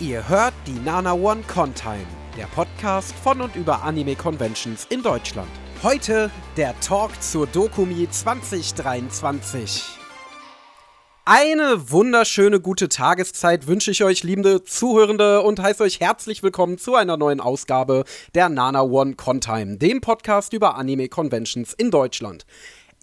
Ihr hört die Nana One Contime, der Podcast von und über Anime Conventions in Deutschland. Heute der Talk zur Dokumi 2023. Eine wunderschöne gute Tageszeit wünsche ich euch, liebende Zuhörende, und heiße euch herzlich willkommen zu einer neuen Ausgabe der Nana One Contime, dem Podcast über Anime Conventions in Deutschland.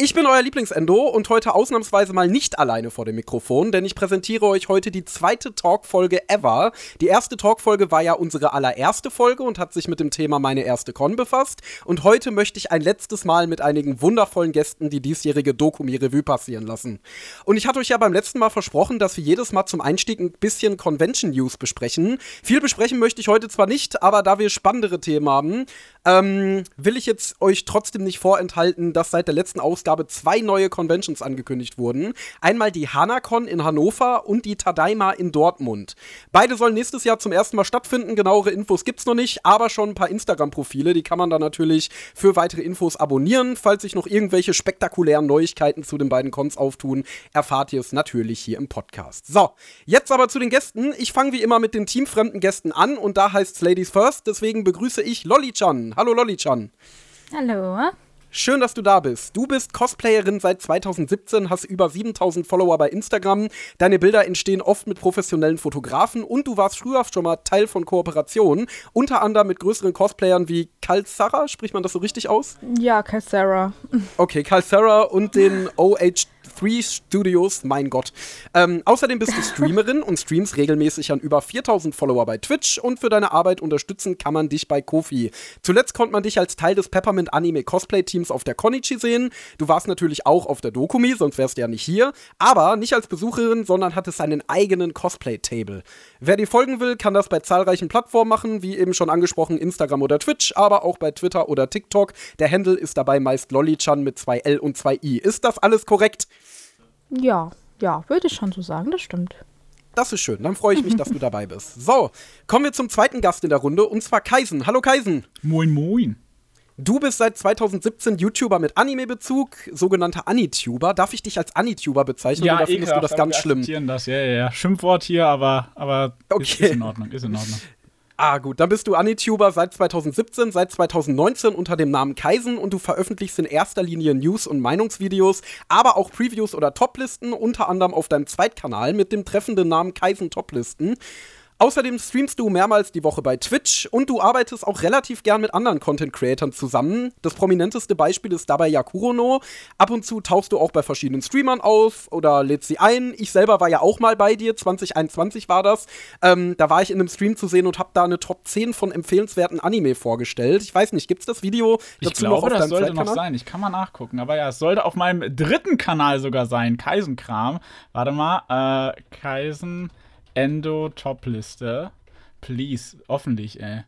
Ich bin euer Lieblingsendo und heute ausnahmsweise mal nicht alleine vor dem Mikrofon, denn ich präsentiere euch heute die zweite Talkfolge ever. Die erste Talkfolge war ja unsere allererste Folge und hat sich mit dem Thema meine erste Con befasst. Und heute möchte ich ein letztes Mal mit einigen wundervollen Gästen die diesjährige Dokumi-Revue passieren lassen. Und ich hatte euch ja beim letzten Mal versprochen, dass wir jedes Mal zum Einstieg ein bisschen Convention-News besprechen. Viel besprechen möchte ich heute zwar nicht, aber da wir spannendere Themen haben, ähm, will ich jetzt euch trotzdem nicht vorenthalten, dass seit der letzten Ausgabe zwei neue Conventions angekündigt wurden. Einmal die Hanacon in Hannover und die Tadaima in Dortmund. Beide sollen nächstes Jahr zum ersten Mal stattfinden. Genauere Infos gibt's noch nicht, aber schon ein paar Instagram-Profile. Die kann man dann natürlich für weitere Infos abonnieren. Falls sich noch irgendwelche spektakulären Neuigkeiten zu den beiden Cons auftun, erfahrt ihr es natürlich hier im Podcast. So, jetzt aber zu den Gästen. Ich fange wie immer mit den teamfremden Gästen an und da heißt's Ladies First. Deswegen begrüße ich Lolly-chan. Hallo Lolly-chan. Hallo. Schön, dass du da bist. Du bist Cosplayerin seit 2017, hast über 7000 Follower bei Instagram. Deine Bilder entstehen oft mit professionellen Fotografen und du warst früher schon mal Teil von Kooperationen, unter anderem mit größeren Cosplayern wie Cal Sarah, spricht man das so richtig aus? Ja, Cal Sarah. Okay, Cal Sarah und den OH Three Studios, mein Gott. Ähm, außerdem bist du Streamerin und streamst regelmäßig an über 4000 Follower bei Twitch und für deine Arbeit unterstützen kann man dich bei Kofi. Zuletzt konnte man dich als Teil des Peppermint Anime Cosplay Teams auf der Konichi sehen. Du warst natürlich auch auf der Dokumi, sonst wärst du ja nicht hier. Aber nicht als Besucherin, sondern hattest einen eigenen Cosplay-Table. Wer dir folgen will, kann das bei zahlreichen Plattformen machen, wie eben schon angesprochen Instagram oder Twitch, aber auch bei Twitter oder TikTok. Der Handle ist dabei meist Lollichan mit zwei L und zwei I. Ist das alles korrekt? Ja, ja, würde ich schon so sagen, das stimmt. Das ist schön, dann freue ich mich, dass du dabei bist. So, kommen wir zum zweiten Gast in der Runde und zwar Kaisen. Hallo Kaisen. Moin, moin. Du bist seit 2017 YouTuber mit Anime-Bezug, sogenannter Anituber. Darf ich dich als Anituber bezeichnen ja, oder findest du das ganz schlimm? Das. Ja, ja, ja. Schimpfwort hier, aber, aber okay. ist, ist in Ordnung, ist in Ordnung. Ah, gut. Dann bist du Anituber seit 2017, seit 2019 unter dem Namen Kaisen und du veröffentlichst in erster Linie News- und Meinungsvideos, aber auch Previews oder Toplisten, unter anderem auf deinem Zweitkanal mit dem treffenden Namen Kaisen Toplisten. Außerdem streamst du mehrmals die Woche bei Twitch und du arbeitest auch relativ gern mit anderen Content-Creatern zusammen. Das prominenteste Beispiel ist dabei Yakurono. Ab und zu tauchst du auch bei verschiedenen Streamern auf oder lädst sie ein. Ich selber war ja auch mal bei dir, 2021 war das. Ähm, da war ich in einem Stream zu sehen und habe da eine Top 10 von empfehlenswerten Anime vorgestellt. Ich weiß nicht, gibt's das Video dazu ich glaube, noch auf das sollte noch sein. Ich kann mal nachgucken. Aber ja, es sollte auf meinem dritten Kanal sogar sein. Kaisenkram. Warte mal. Äh, Kaisen. Endo-Top-Liste. Please, hoffentlich, ey.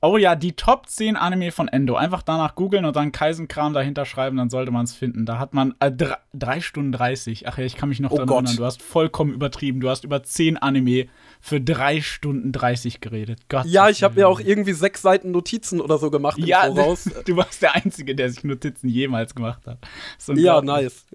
Oh ja, die Top 10 Anime von Endo. Einfach danach googeln und dann Kaisenkram dahinter schreiben, dann sollte man es finden. Da hat man 3 äh, Stunden 30. Ach ja, ich kann mich noch oh daran erinnern. Du hast vollkommen übertrieben. Du hast über 10 Anime für 3 Stunden 30 geredet. Gott ja, ich habe mir auch irgendwie sechs Seiten Notizen oder so gemacht ja. Du warst der Einzige, der sich Notizen jemals gemacht hat. Ja, nice.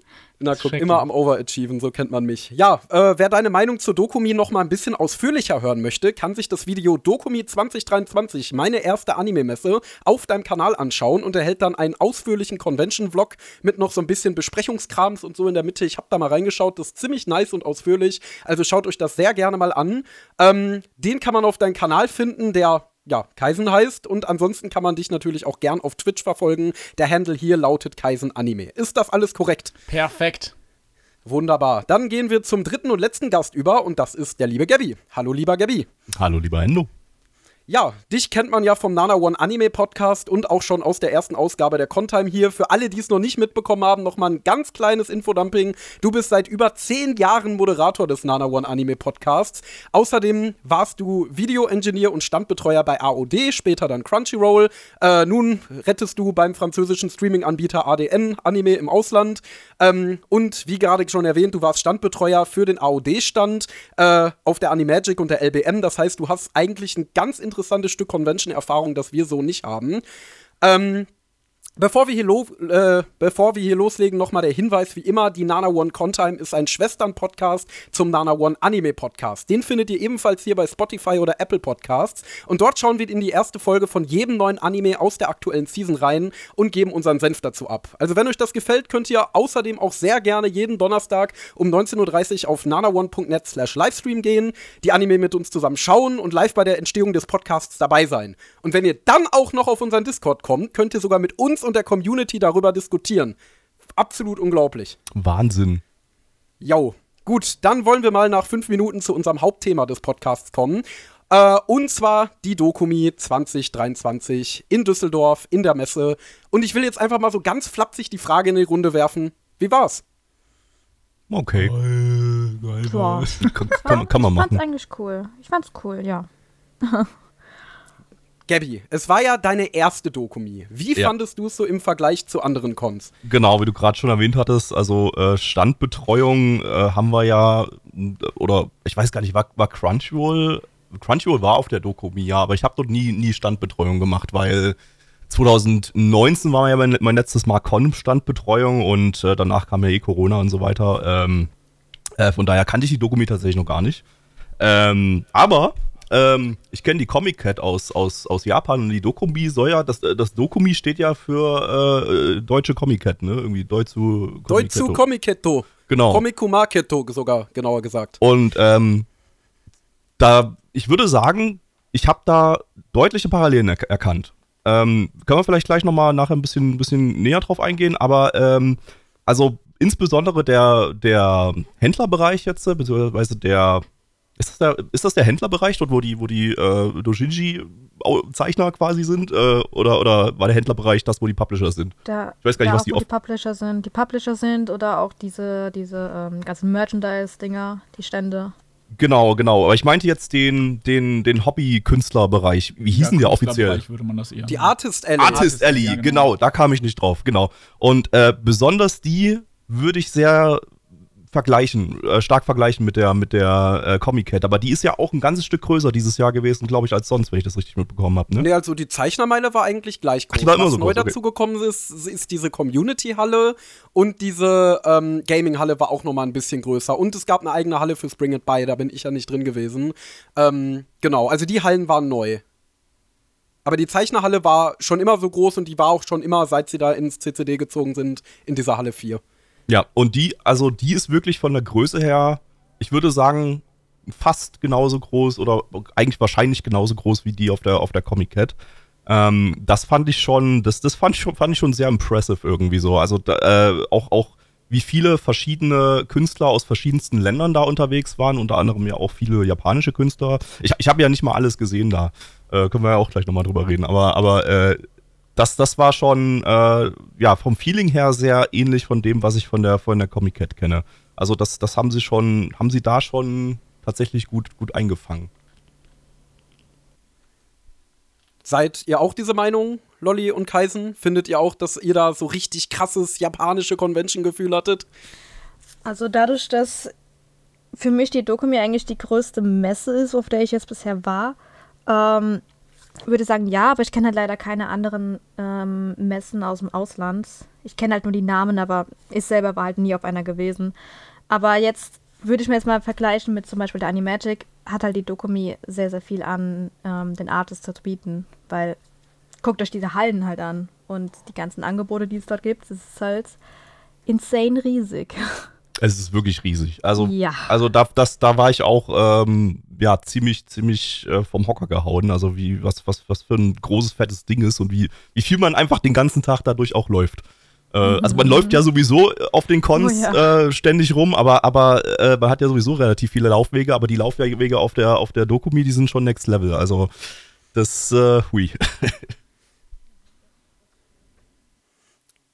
Na, guck, immer am Overachieven, so kennt man mich. Ja, äh, wer deine Meinung zur Dokumi noch mal ein bisschen ausführlicher hören möchte, kann sich das Video Dokumi 2023, meine erste Anime-Messe, auf deinem Kanal anschauen und erhält dann einen ausführlichen Convention-Vlog mit noch so ein bisschen Besprechungskrams und so in der Mitte. Ich habe da mal reingeschaut, das ist ziemlich nice und ausführlich. Also schaut euch das sehr gerne mal an. Ähm, den kann man auf deinem Kanal finden, der ja, Kaisen heißt. Und ansonsten kann man dich natürlich auch gern auf Twitch verfolgen. Der Handle hier lautet Kaisen Anime. Ist das alles korrekt? Perfekt. Wunderbar. Dann gehen wir zum dritten und letzten Gast über und das ist der liebe Gabby. Hallo, lieber Gabby. Hallo, lieber Endo. Ja, dich kennt man ja vom Nana One Anime Podcast und auch schon aus der ersten Ausgabe der Contime hier. Für alle, die es noch nicht mitbekommen haben, nochmal ein ganz kleines Infodumping. Du bist seit über zehn Jahren Moderator des Nana One Anime Podcasts. Außerdem warst du Video-Engineer und Standbetreuer bei AOD, später dann Crunchyroll. Äh, nun rettest du beim französischen Streaming-Anbieter ADN Anime im Ausland. Ähm, und wie gerade schon erwähnt, du warst Standbetreuer für den AOD-Stand äh, auf der Animagic und der LBM. Das heißt, du hast eigentlich ein ganz interessantes Stück Convention-Erfahrung, das wir so nicht haben. Ähm, Bevor wir hier, lo äh, bevor wir hier loslegen, nochmal der Hinweis, wie immer, die Nana One Contime ist ein Schwestern-Podcast zum Nana One Anime-Podcast. Den findet ihr ebenfalls hier bei Spotify oder Apple Podcasts. Und dort schauen wir in die erste Folge von jedem neuen Anime aus der aktuellen Season rein und geben unseren Senf dazu ab. Also wenn euch das gefällt, könnt ihr außerdem auch sehr gerne jeden Donnerstag um 19.30 Uhr auf nanaone.net slash Livestream gehen, die Anime mit uns zusammen schauen und live bei der Entstehung des Podcasts dabei sein. Und wenn ihr dann auch noch auf unseren Discord kommt, könnt ihr sogar mit uns und der Community darüber diskutieren. Absolut unglaublich. Wahnsinn. Jo. Gut, dann wollen wir mal nach fünf Minuten zu unserem Hauptthema des Podcasts kommen. Äh, und zwar die Dokumi 2023 in Düsseldorf, in der Messe. Und ich will jetzt einfach mal so ganz flapsig die Frage in die Runde werfen. Wie war's? Okay. Geil, geil kann, kann, kann, man machen. Ich fand's eigentlich cool. Ich fand's cool, ja. Gabby, es war ja deine erste Dokumi. Wie ja. fandest du es so im Vergleich zu anderen Cons? Genau, wie du gerade schon erwähnt hattest, also äh, Standbetreuung äh, haben wir ja, oder ich weiß gar nicht, war, war Crunchyroll, Crunchyroll war auf der Dokumi, ja, aber ich habe dort nie, nie Standbetreuung gemacht, weil 2019 war ja mein, mein letztes Mal Con-Standbetreuung und äh, danach kam ja eh Corona und so weiter. Ähm, äh, von daher kannte ich die Dokumi tatsächlich noch gar nicht. Ähm, aber ähm, ich kenne die Comic Cat aus, aus, aus Japan und die Dokumi soll ja, das, das Dokumi steht ja für äh, deutsche Comic Cat, ne? Irgendwie Deutschu Deutschu Komiketto. Genau. Komikumaketto sogar, genauer gesagt. Und ähm, da, ich würde sagen, ich habe da deutliche Parallelen er erkannt. Ähm, können wir vielleicht gleich nochmal nachher ein bisschen, bisschen näher drauf eingehen, aber ähm, also insbesondere der, der Händlerbereich jetzt, beziehungsweise der ist das der, ist das der Händlerbereich dort, wo die, wo die äh, Dojinji-Zeichner quasi sind? Äh, oder, oder war der Händlerbereich das, wo die Publisher sind? Da, ich weiß gar nicht, was die, wo die Publisher sind. Die Publisher sind oder auch diese, diese ähm, ganzen Merchandise-Dinger, die Stände. Genau, genau. Aber ich meinte jetzt den, den, den Hobby-Künstlerbereich. Wie hießen ja, die offiziell? Würde man das eher die Artist Alley. Artist, Alley, ja, genau. genau. Da kam ich nicht drauf, genau. Und äh, besonders die würde ich sehr vergleichen, äh, stark vergleichen mit der, mit der äh, Comic Cat. Aber die ist ja auch ein ganzes Stück größer dieses Jahr gewesen, glaube ich, als sonst, wenn ich das richtig mitbekommen habe. Ne? Nee, also die Zeichnermeile war eigentlich gleich groß. Ach, die war immer Was so neu groß, dazu gekommen ist, ist diese Community-Halle und diese ähm, Gaming-Halle war auch nochmal ein bisschen größer. Und es gab eine eigene Halle für Spring It By, da bin ich ja nicht drin gewesen. Ähm, genau, also die Hallen waren neu. Aber die Zeichnerhalle war schon immer so groß und die war auch schon immer, seit sie da ins CCD gezogen sind, in dieser Halle 4. Ja, und die, also die ist wirklich von der Größe her, ich würde sagen, fast genauso groß oder eigentlich wahrscheinlich genauso groß wie die auf der, auf der Comic Cat. Ähm, das fand ich schon, das, das fand ich schon, fand ich schon sehr impressive irgendwie so. Also äh, auch, auch wie viele verschiedene Künstler aus verschiedensten Ländern da unterwegs waren, unter anderem ja auch viele japanische Künstler. Ich, ich habe ja nicht mal alles gesehen da. Äh, können wir ja auch gleich nochmal drüber reden. Aber, aber äh, das, das war schon äh, ja vom Feeling her sehr ähnlich von dem, was ich von der von der Comic Cat kenne. Also das, das haben sie schon, haben sie da schon tatsächlich gut, gut eingefangen. Seid ihr auch diese Meinung, Lolly und Kaisen? Findet ihr auch, dass ihr da so richtig krasses japanische Convention-Gefühl hattet? Also dadurch, dass für mich die Dokumi eigentlich die größte Messe ist, auf der ich jetzt bisher war, ähm, würde sagen ja, aber ich kenne halt leider keine anderen ähm, Messen aus dem Ausland. Ich kenne halt nur die Namen, aber ich selber war halt nie auf einer gewesen. Aber jetzt würde ich mir jetzt mal vergleichen mit zum Beispiel der Animagic, hat halt die Dokumi sehr, sehr viel an ähm, den Artists zu bieten, weil guckt euch diese Hallen halt an und die ganzen Angebote, die es dort gibt, das ist halt insane riesig. Es ist wirklich riesig. Also, ja. also da, das, da war ich auch ähm, ja, ziemlich, ziemlich äh, vom Hocker gehauen. Also wie, was, was, was für ein großes, fettes Ding ist und wie, wie viel man einfach den ganzen Tag dadurch auch läuft. Äh, mhm. Also man läuft ja sowieso auf den Cons oh, ja. äh, ständig rum, aber, aber äh, man hat ja sowieso relativ viele Laufwege, aber die Laufwege auf der, auf der Dokumi, die sind schon next level. Also das, äh, hui.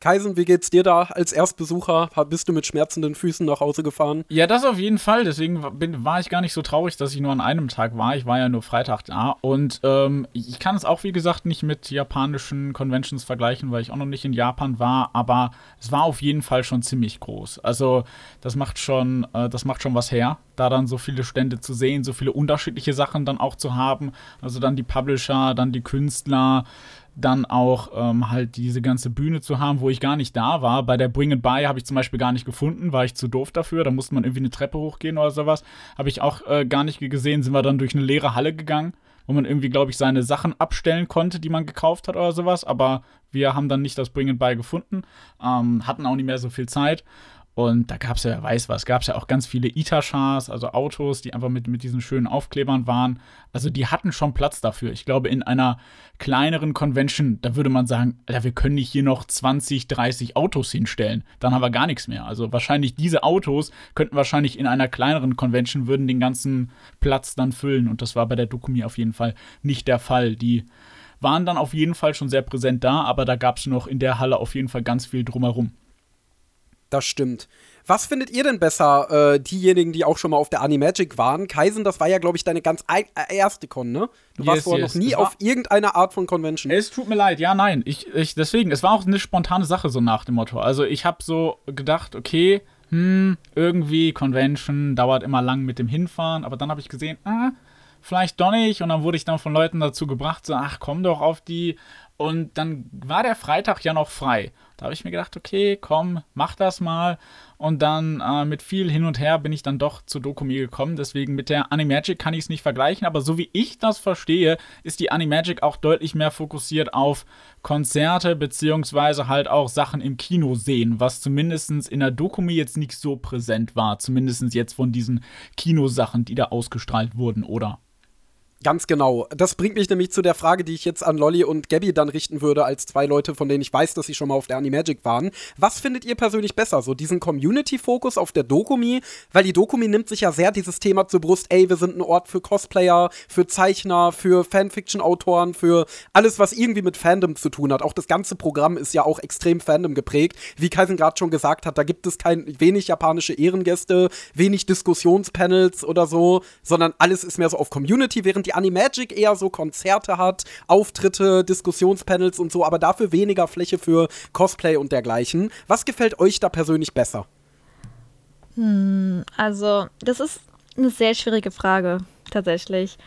Kaisen, wie geht's dir da als Erstbesucher? Bist du mit schmerzenden Füßen nach Hause gefahren? Ja, das auf jeden Fall. Deswegen bin, war ich gar nicht so traurig, dass ich nur an einem Tag war. Ich war ja nur Freitag da. Und ähm, ich kann es auch, wie gesagt, nicht mit japanischen Conventions vergleichen, weil ich auch noch nicht in Japan war. Aber es war auf jeden Fall schon ziemlich groß. Also, das macht schon, äh, das macht schon was her, da dann so viele Stände zu sehen, so viele unterschiedliche Sachen dann auch zu haben. Also dann die Publisher, dann die Künstler dann auch ähm, halt diese ganze Bühne zu haben, wo ich gar nicht da war. Bei der Bring and Buy habe ich zum Beispiel gar nicht gefunden, war ich zu doof dafür. Da musste man irgendwie eine Treppe hochgehen oder sowas. Habe ich auch äh, gar nicht gesehen. Sind wir dann durch eine leere Halle gegangen, wo man irgendwie, glaube ich, seine Sachen abstellen konnte, die man gekauft hat oder sowas. Aber wir haben dann nicht das Bring and Buy gefunden, ähm, hatten auch nicht mehr so viel Zeit. Und da gab es ja, wer weiß was, gab es ja auch ganz viele Itashas, also Autos, die einfach mit, mit diesen schönen Aufklebern waren. Also die hatten schon Platz dafür. Ich glaube, in einer kleineren Convention, da würde man sagen, Alter, wir können nicht hier noch 20, 30 Autos hinstellen. Dann haben wir gar nichts mehr. Also wahrscheinlich diese Autos könnten wahrscheinlich in einer kleineren Convention, würden den ganzen Platz dann füllen. Und das war bei der Dokumi auf jeden Fall nicht der Fall. Die waren dann auf jeden Fall schon sehr präsent da, aber da gab es noch in der Halle auf jeden Fall ganz viel drumherum. Das stimmt. Was findet ihr denn besser, äh, diejenigen, die auch schon mal auf der Animagic waren? Kaisen, das war ja, glaube ich, deine ganz äh, erste Con, ne? Du yes, warst vorher yes. noch nie auf irgendeiner Art von Convention. Es tut mir leid, ja, nein. Ich, ich, deswegen, es war auch eine spontane Sache, so nach dem Motto. Also, ich habe so gedacht, okay, hm, irgendwie Convention dauert immer lang mit dem Hinfahren, aber dann habe ich gesehen, ah, vielleicht doch nicht. Und dann wurde ich dann von Leuten dazu gebracht, so, ach, komm doch auf die. Und dann war der Freitag ja noch frei. Da habe ich mir gedacht, okay, komm, mach das mal. Und dann äh, mit viel hin und her bin ich dann doch zu Dokumi gekommen. Deswegen mit der Animagic kann ich es nicht vergleichen. Aber so wie ich das verstehe, ist die Animagic auch deutlich mehr fokussiert auf Konzerte beziehungsweise halt auch Sachen im Kino sehen, was zumindest in der Dokumi jetzt nicht so präsent war. Zumindest jetzt von diesen Kinosachen, die da ausgestrahlt wurden, oder? Ganz genau. Das bringt mich nämlich zu der Frage, die ich jetzt an Lolly und Gabby dann richten würde, als zwei Leute, von denen ich weiß, dass sie schon mal auf der Animagic waren. Was findet ihr persönlich besser? So diesen Community-Fokus auf der Dokumi? Weil die Dokumi nimmt sich ja sehr dieses Thema zur Brust, ey, wir sind ein Ort für Cosplayer, für Zeichner, für Fanfiction-Autoren, für alles, was irgendwie mit Fandom zu tun hat. Auch das ganze Programm ist ja auch extrem Fandom geprägt. Wie Kaisen gerade schon gesagt hat, da gibt es kein, wenig japanische Ehrengäste, wenig Diskussionspanels oder so, sondern alles ist mehr so auf Community, während die die Animagic eher so Konzerte hat, Auftritte, Diskussionspanels und so, aber dafür weniger Fläche für Cosplay und dergleichen. Was gefällt euch da persönlich besser? Hm, also, das ist eine sehr schwierige Frage, tatsächlich.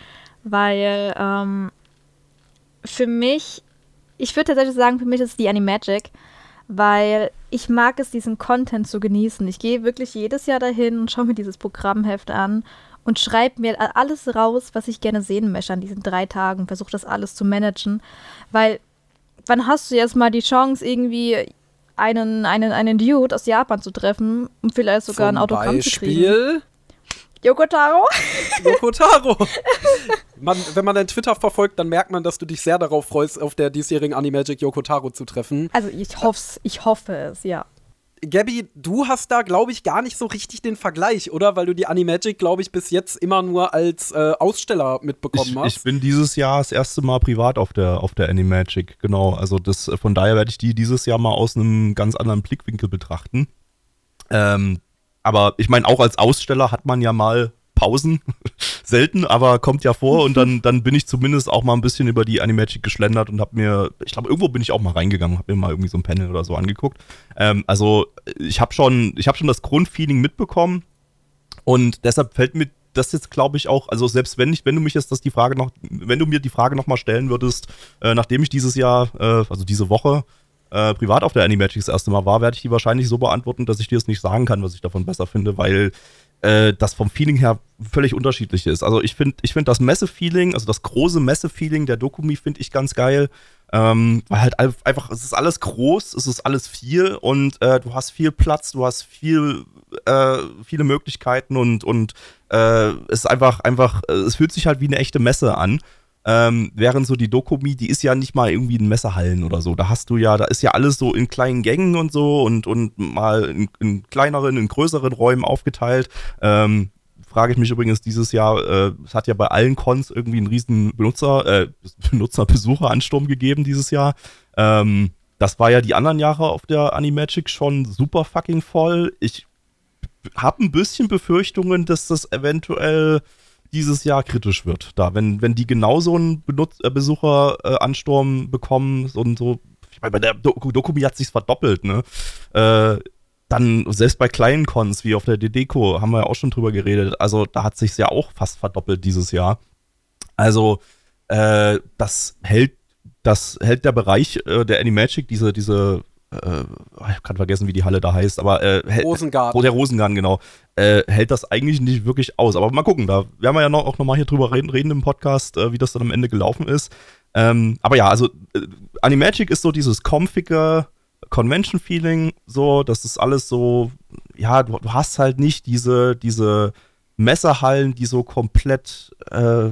Weil ähm, für mich, ich würde tatsächlich sagen, für mich ist es die Animagic, weil ich mag es, diesen Content zu genießen. Ich gehe wirklich jedes Jahr dahin und schaue mir dieses Programmheft an und schreibe mir alles raus, was ich gerne sehen möchte an diesen drei Tagen, versuche das alles zu managen, weil wann hast du jetzt mal die Chance, irgendwie einen, einen, einen Dude aus Japan zu treffen und vielleicht sogar Zum ein Autogramm Beispiel? zu kriegen? Yokotaro? Yokotaro. man, wenn man dein Twitter verfolgt, dann merkt man, dass du dich sehr darauf freust, auf der diesjährigen Animagic Yokotaro zu treffen. Also ich hoffe ich hoffe es, ja. Gabby, du hast da, glaube ich, gar nicht so richtig den Vergleich, oder? Weil du die Animagic, glaube ich, bis jetzt immer nur als äh, Aussteller mitbekommen ich, hast. Ich bin dieses Jahr das erste Mal privat auf der, auf der Animagic, genau. Also das, von daher werde ich die dieses Jahr mal aus einem ganz anderen Blickwinkel betrachten. Ähm, aber ich meine, auch als Aussteller hat man ja mal Pausen. Selten, aber kommt ja vor. Und dann, dann bin ich zumindest auch mal ein bisschen über die Animagic geschlendert und habe mir, ich glaube, irgendwo bin ich auch mal reingegangen, habe mir mal irgendwie so ein Panel oder so angeguckt. Ähm, also ich habe schon, ich habe schon das Grundfeeling mitbekommen und deshalb fällt mir das jetzt, glaube ich, auch, also selbst wenn ich, wenn du mich jetzt das die Frage noch, wenn du mir die Frage nochmal stellen würdest, äh, nachdem ich dieses Jahr, äh, also diese Woche, äh, privat auf der Animagic das erste Mal war, werde ich die wahrscheinlich so beantworten, dass ich dir jetzt nicht sagen kann, was ich davon besser finde, weil äh, das vom Feeling her völlig unterschiedlich ist. Also ich finde ich find das Messe-Feeling, also das große Messe-Feeling der Dokumi finde ich ganz geil. Ähm, weil halt einfach, es ist alles groß, es ist alles viel und äh, du hast viel Platz, du hast viel, äh, viele Möglichkeiten und, und äh, es ist einfach, einfach, äh, es fühlt sich halt wie eine echte Messe an. Ähm, während so die Dokumi, die ist ja nicht mal irgendwie in Messehallen oder so. Da hast du ja, da ist ja alles so in kleinen Gängen und so und, und mal in, in kleineren, in größeren Räumen aufgeteilt. Ähm, frage ich mich übrigens dieses Jahr, äh, es hat ja bei allen Cons irgendwie einen riesen Benutzer, äh, Benutzer-Besucheransturm gegeben dieses Jahr. Ähm, das war ja die anderen Jahre auf der Animagic schon super fucking voll. Ich habe ein bisschen Befürchtungen, dass das eventuell dieses Jahr kritisch wird. Da, wenn, wenn die genauso einen Benutz äh, Besucheransturm äh, bekommen und so, ich meine, bei der Do Dokumi hat sich verdoppelt, ne? Äh, dann, selbst bei kleinen Cons wie auf der DDCO, haben wir ja auch schon drüber geredet, also da hat sich ja auch fast verdoppelt dieses Jahr. Also, äh, das hält das hält der Bereich äh, der Animagic, diese, diese, äh, ich kann vergessen, wie die Halle da heißt, aber äh, Rosengarten. der Rosengarten, genau, äh, hält das eigentlich nicht wirklich aus. Aber mal gucken, da werden wir ja noch, auch nochmal hier drüber reden, reden im Podcast, äh, wie das dann am Ende gelaufen ist. Ähm, aber ja, also äh, Animagic ist so dieses comfige Convention-Feeling, so, das ist alles so, ja, du, du, hast halt nicht diese, diese Messerhallen, die so komplett, äh,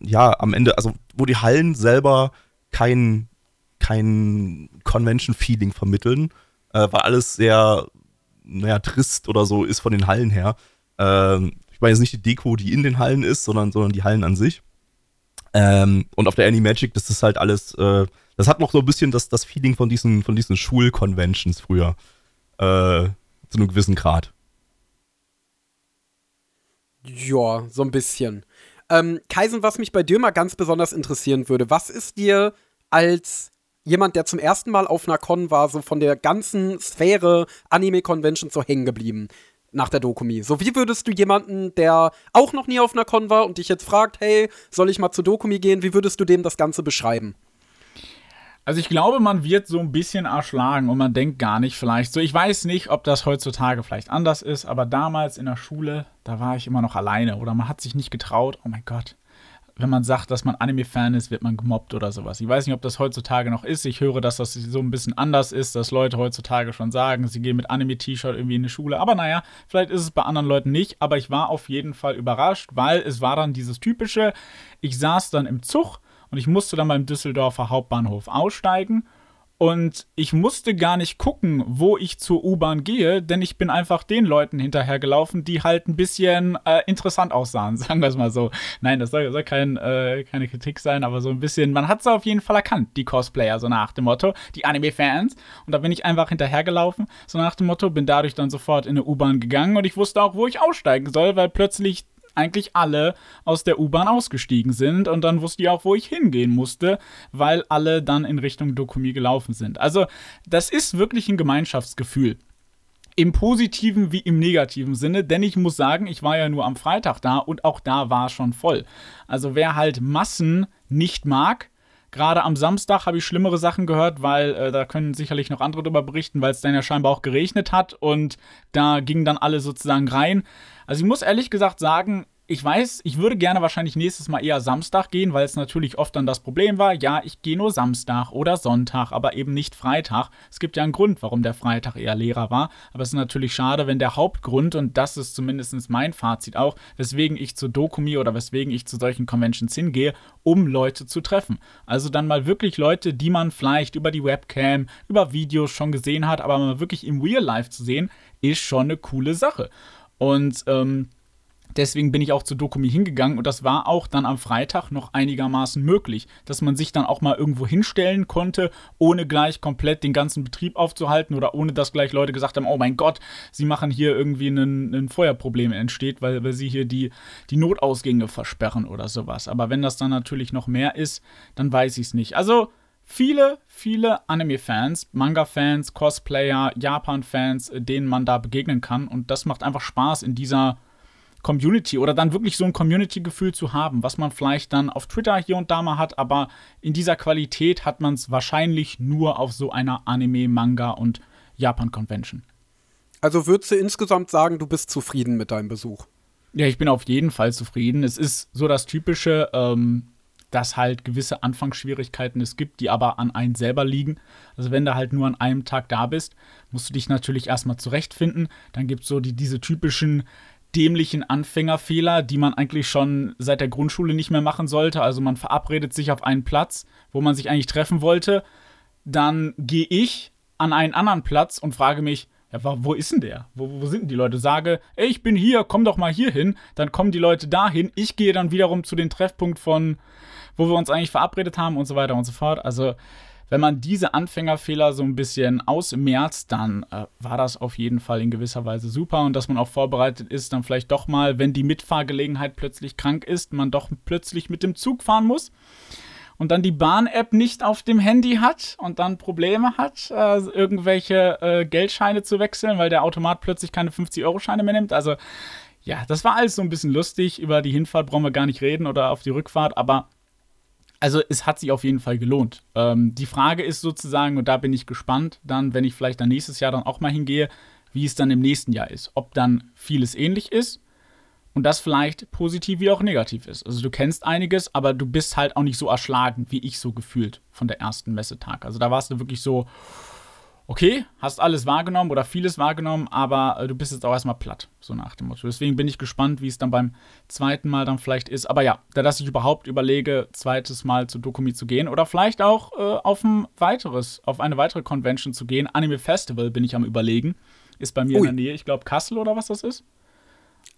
ja, am Ende, also wo die Hallen selber kein, kein Convention-Feeling vermitteln, äh, weil alles sehr, naja, trist oder so ist von den Hallen her. Ähm, ich meine jetzt nicht die Deko, die in den Hallen ist, sondern, sondern die Hallen an sich. Ähm, und auf der Animagic, das ist halt alles, äh, das hat noch so ein bisschen das, das Feeling von diesen, von diesen Schulconventions früher. Äh, zu einem gewissen Grad. Ja, so ein bisschen. Ähm, Kaisen, was mich bei dir mal ganz besonders interessieren würde, was ist dir als jemand, der zum ersten Mal auf einer Con war, so von der ganzen Sphäre Anime-Convention so hängen geblieben nach der Dokumi? So, wie würdest du jemanden, der auch noch nie auf einer Con war und dich jetzt fragt, hey, soll ich mal zur Dokumi gehen, wie würdest du dem das Ganze beschreiben? Also ich glaube, man wird so ein bisschen erschlagen und man denkt gar nicht vielleicht so. Ich weiß nicht, ob das heutzutage vielleicht anders ist, aber damals in der Schule, da war ich immer noch alleine oder man hat sich nicht getraut. Oh mein Gott. Wenn man sagt, dass man Anime-Fan ist, wird man gemobbt oder sowas. Ich weiß nicht, ob das heutzutage noch ist. Ich höre, dass das so ein bisschen anders ist, dass Leute heutzutage schon sagen, sie gehen mit Anime-T-Shirt irgendwie in die Schule. Aber naja, vielleicht ist es bei anderen Leuten nicht. Aber ich war auf jeden Fall überrascht, weil es war dann dieses typische, ich saß dann im Zug und ich musste dann beim Düsseldorfer Hauptbahnhof aussteigen. Und ich musste gar nicht gucken, wo ich zur U-Bahn gehe, denn ich bin einfach den Leuten hinterhergelaufen, die halt ein bisschen äh, interessant aussahen, sagen wir es mal so. Nein, das soll, soll kein, äh, keine Kritik sein, aber so ein bisschen, man hat es auf jeden Fall erkannt, die Cosplayer, so nach dem Motto, die Anime-Fans. Und da bin ich einfach hinterhergelaufen, so nach dem Motto, bin dadurch dann sofort in eine U-Bahn gegangen und ich wusste auch, wo ich aussteigen soll, weil plötzlich eigentlich alle aus der U-Bahn ausgestiegen sind und dann wusste ich auch, wo ich hingehen musste, weil alle dann in Richtung Dokumi gelaufen sind. Also das ist wirklich ein Gemeinschaftsgefühl. Im positiven wie im negativen Sinne, denn ich muss sagen, ich war ja nur am Freitag da und auch da war schon voll. Also wer halt Massen nicht mag, Gerade am Samstag habe ich schlimmere Sachen gehört, weil äh, da können sicherlich noch andere darüber berichten, weil es dann ja scheinbar auch geregnet hat und da gingen dann alle sozusagen rein. Also ich muss ehrlich gesagt sagen, ich weiß, ich würde gerne wahrscheinlich nächstes Mal eher Samstag gehen, weil es natürlich oft dann das Problem war, ja, ich gehe nur Samstag oder Sonntag, aber eben nicht Freitag. Es gibt ja einen Grund, warum der Freitag eher leerer war, aber es ist natürlich schade, wenn der Hauptgrund, und das ist zumindest mein Fazit auch, weswegen ich zu Dokumi oder weswegen ich zu solchen Conventions hingehe, um Leute zu treffen. Also dann mal wirklich Leute, die man vielleicht über die Webcam, über Videos schon gesehen hat, aber mal wirklich im Real Life zu sehen, ist schon eine coole Sache. Und ähm, Deswegen bin ich auch zu Dokumi hingegangen und das war auch dann am Freitag noch einigermaßen möglich, dass man sich dann auch mal irgendwo hinstellen konnte, ohne gleich komplett den ganzen Betrieb aufzuhalten oder ohne dass gleich Leute gesagt haben, oh mein Gott, sie machen hier irgendwie ein, Feuerproblem entsteht, weil, weil sie hier die, die Notausgänge versperren oder sowas. Aber wenn das dann natürlich noch mehr ist, dann weiß ich es nicht. Also viele, viele Anime-Fans, Manga-Fans, Cosplayer, Japan-Fans, denen man da begegnen kann. Und das macht einfach Spaß in dieser Community oder dann wirklich so ein Community-Gefühl zu haben, was man vielleicht dann auf Twitter hier und da mal hat, aber in dieser Qualität hat man es wahrscheinlich nur auf so einer Anime, Manga und Japan-Convention. Also würdest du insgesamt sagen, du bist zufrieden mit deinem Besuch? Ja, ich bin auf jeden Fall zufrieden. Es ist so das Typische, ähm, dass halt gewisse Anfangsschwierigkeiten es gibt, die aber an einen selber liegen. Also wenn du halt nur an einem Tag da bist, musst du dich natürlich erstmal zurechtfinden. Dann gibt es so die, diese typischen dämlichen Anfängerfehler, die man eigentlich schon seit der Grundschule nicht mehr machen sollte. Also man verabredet sich auf einen Platz, wo man sich eigentlich treffen wollte. Dann gehe ich an einen anderen Platz und frage mich, ja, wo ist denn der? Wo, wo sind denn die Leute? Sage, ey, ich bin hier, komm doch mal hier hin. Dann kommen die Leute dahin. Ich gehe dann wiederum zu dem Treffpunkt von, wo wir uns eigentlich verabredet haben und so weiter und so fort. Also wenn man diese Anfängerfehler so ein bisschen ausmerzt, dann äh, war das auf jeden Fall in gewisser Weise super und dass man auch vorbereitet ist, dann vielleicht doch mal, wenn die Mitfahrgelegenheit plötzlich krank ist, man doch plötzlich mit dem Zug fahren muss und dann die Bahn-App nicht auf dem Handy hat und dann Probleme hat, äh, irgendwelche äh, Geldscheine zu wechseln, weil der Automat plötzlich keine 50-Euro-Scheine mehr nimmt. Also ja, das war alles so ein bisschen lustig. Über die Hinfahrt brauchen wir gar nicht reden oder auf die Rückfahrt, aber Also es hat sich auf jeden Fall gelohnt. Ähm, die Frage ist sozusagen, und da bin ich gespannt, dann, wenn ich vielleicht dann nächstes Jahr dann auch mal hingehe, wie es dann im nächsten Jahr ist. Ob dann vieles ähnlich ist und das vielleicht positiv wie auch negativ ist. Also du kennst einiges, aber du bist halt auch nicht so erschlagen, wie ich so gefühlt von der ersten Messetag. Also da warst du wirklich so, okay, hast alles wahrgenommen oder vieles wahrgenommen, aber äh, du bist jetzt auch erstmal platt, so nach dem Motto. Deswegen bin ich gespannt, wie es dann beim zweiten Mal dann vielleicht ist. Aber ja, da dass ich überhaupt überlege, zweites Mal zu Dokumi zu gehen oder vielleicht auch äh, auf ein weiteres, auf eine weitere Convention zu gehen. Anime Festival bin ich am überlegen. Ist bei mir Ui. in der Nähe, ich glaube Kassel oder was das ist.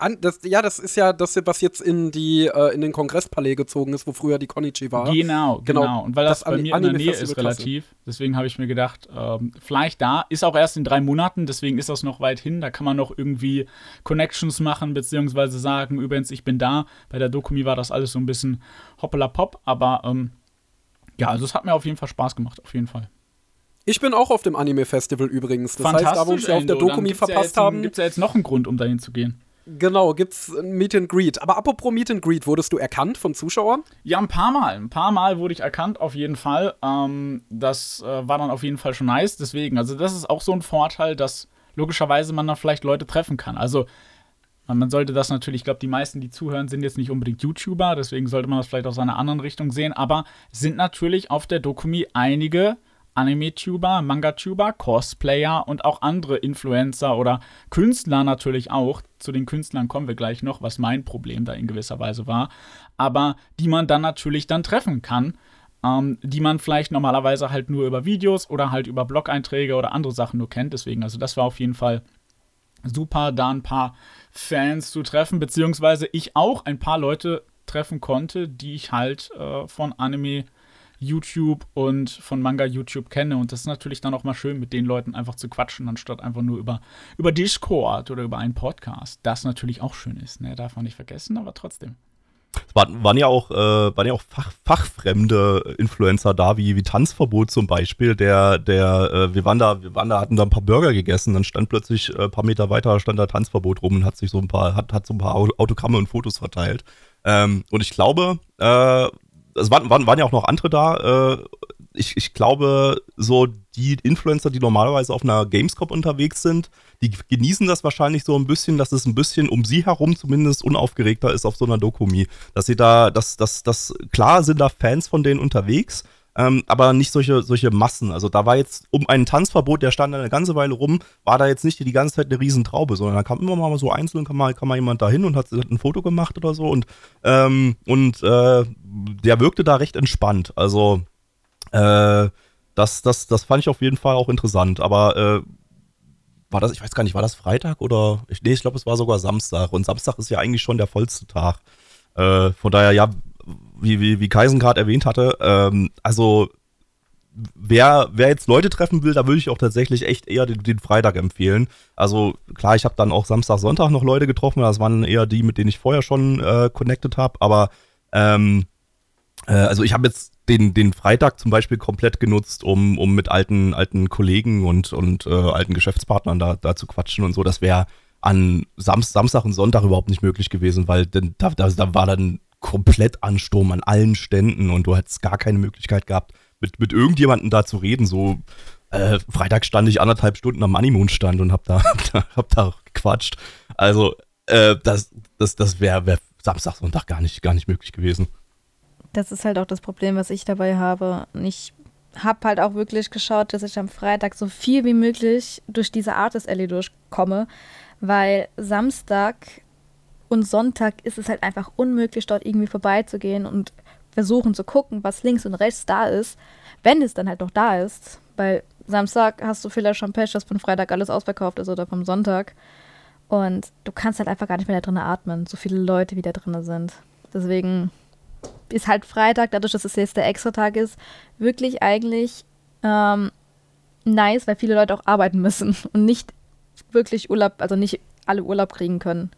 An, das, ja, das ist ja das, was jetzt in, die, äh, in den Kongresspalais gezogen ist, wo früher die Konichi war. Genau, genau. genau. Und weil das, das bei mir in der Nähe ist relativ, deswegen habe ich mir gedacht, ähm, vielleicht da. Ist auch erst in drei Monaten, deswegen ist das noch weit hin. Da kann man noch irgendwie Connections machen, beziehungsweise sagen, übrigens, ich bin da. Bei der Dokumi war das alles so ein bisschen hoppala pop, aber ähm, ja, also es hat mir auf jeden Fall Spaß gemacht, auf jeden Fall. Ich bin auch auf dem Anime-Festival übrigens. Das heißt, da wo wir auf der Dokumi verpasst ja haben. Gibt es ja jetzt noch einen Grund, um dahin zu gehen. Genau, gibt's ein Meet and Greet. Aber apropos Meet and Greet, wurdest du erkannt von Zuschauern? Ja, ein paar Mal. Ein paar Mal wurde ich erkannt, auf jeden Fall. Ähm, das äh, war dann auf jeden Fall schon nice. Deswegen, also das ist auch so ein Vorteil, dass logischerweise man dann vielleicht Leute treffen kann. Also man sollte das natürlich, ich glaube, die meisten, die zuhören, sind jetzt nicht unbedingt YouTuber, deswegen sollte man das vielleicht aus einer anderen Richtung sehen, aber sind natürlich auf der Dokumi einige Anime-Tuber, Manga-Tuber, Cosplayer und auch andere Influencer oder Künstler natürlich auch. Zu den Künstlern kommen wir gleich noch, was mein Problem da in gewisser Weise war. Aber die man dann natürlich dann treffen kann. Ähm, die man vielleicht normalerweise halt nur über Videos oder halt über Blog-Einträge oder andere Sachen nur kennt. Deswegen, also das war auf jeden Fall super, da ein paar Fans zu treffen, beziehungsweise ich auch ein paar Leute treffen konnte, die ich halt äh, von Anime YouTube und von Manga YouTube kenne. Und das ist natürlich dann auch mal schön, mit den Leuten einfach zu quatschen, anstatt einfach nur über, über Discord oder über einen Podcast. Das natürlich auch schön ist, ne? Darf man nicht vergessen, aber trotzdem. Es waren, waren ja auch, äh, waren ja auch Fach, fachfremde Influencer da, wie, wie Tanzverbot zum Beispiel, der, der, äh, wir waren da, wir waren da, hatten da ein paar Burger gegessen, dann stand plötzlich äh, ein paar Meter weiter, stand da Tanzverbot rum und hat sich so ein paar, hat, hat so ein paar Autogramme und Fotos verteilt. Ähm, und ich glaube, es waren, waren, waren ja auch noch andere da. Äh, ich, ich glaube, so die Influencer, die normalerweise auf einer Gamescom unterwegs sind, die genießen das wahrscheinlich so ein bisschen, dass es ein bisschen um sie herum zumindest unaufgeregter ist auf so einer Dokumi. Dass sie da, dass, dass, dass, klar sind da Fans von denen unterwegs, ähm, aber nicht solche, solche Massen. Also da war jetzt um ein Tanzverbot, der stand eine ganze Weile rum, war da jetzt nicht die ganze Zeit eine Riesentraube, sondern da kam immer mal so einzeln, kann mal, kann mal jemand da hin und hat, hat ein Foto gemacht oder so und, ähm, und äh, der wirkte da recht entspannt. Also äh, das, das, das fand ich auf jeden Fall auch interessant, aber äh, war das, ich weiß gar nicht, war das Freitag oder? Nee, ich glaube, es war sogar Samstag. Und Samstag ist ja eigentlich schon der vollste Tag. Äh, von daher, ja, wie, wie, wie Kaisen gerade erwähnt hatte, ähm, also wer, wer jetzt Leute treffen will, da würde ich auch tatsächlich echt eher den, den Freitag empfehlen. Also klar, ich habe dann auch Samstag, Sonntag noch Leute getroffen, das waren eher die, mit denen ich vorher schon äh, connected habe, aber ähm, äh, also ich habe jetzt den, den Freitag zum Beispiel komplett genutzt, um, um mit alten, alten Kollegen und, und äh, alten Geschäftspartnern da, da zu quatschen und so. Das wäre an Samstag, und Sonntag überhaupt nicht möglich gewesen, weil denn, da, da, da war dann komplett Ansturm an allen Ständen und du hättest gar keine Möglichkeit gehabt, mit, mit irgendjemandem da zu reden. So, äh, Freitag stand ich anderthalb Stunden am Moneymoon-Stand und hab da, hab da, hab da gequatscht. Also, äh, das, das, das wäre wär Samstag, Sonntag gar nicht, gar nicht möglich gewesen. Das ist halt auch das Problem, was ich dabei habe. Ich habe halt auch wirklich geschaut, dass ich am Freitag so viel wie möglich durch diese Artist Alley durchkomme, weil Samstag und Sonntag ist es halt einfach unmöglich, dort irgendwie vorbeizugehen und versuchen zu gucken, was links und rechts da ist, wenn es dann halt noch da ist. Weil Samstag hast du vielleicht schon Pech, dass von Freitag alles ausverkauft ist oder vom Sonntag. Und du kannst halt einfach gar nicht mehr da drin atmen, so viele Leute wie da drin sind. Deswegen ist halt Freitag, dadurch, dass es jetzt der Extra-Tag ist, wirklich eigentlich ähm, nice, weil viele Leute auch arbeiten müssen und nicht wirklich Urlaub, also nicht alle Urlaub kriegen können.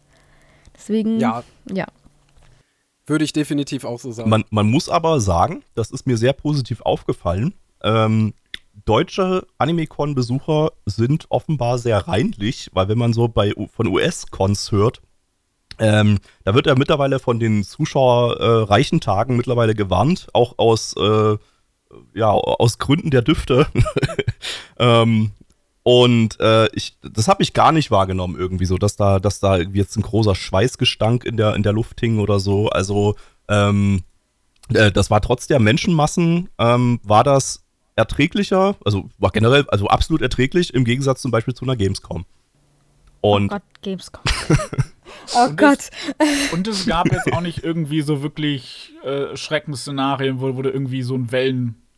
Deswegen, ja. ja. Würde ich definitiv auch so sagen. Man, man muss aber sagen, das ist mir sehr positiv aufgefallen. Ähm, deutsche Anime-Con-Besucher sind offenbar sehr reinlich, weil wenn man so bei von US-Cons hört, Ähm, da wird er mittlerweile von den zuschauerreichen äh, Tagen mittlerweile gewarnt, auch aus, äh, ja, aus Gründen der Düfte. ähm, und äh, ich, das habe ich gar nicht wahrgenommen irgendwie so, dass da, dass da jetzt ein großer Schweißgestank in der in der Luft hing oder so. Also ähm, äh, das war trotz der Menschenmassen ähm, war das erträglicher, also war generell also absolut erträglich im Gegensatz zum Beispiel zu einer Gamescom. Und oh Gott, Gamescom. oh und Gott. Es, und es gab jetzt auch nicht irgendwie so wirklich äh, Schreckensszenarien, wo, wo du irgendwie so ein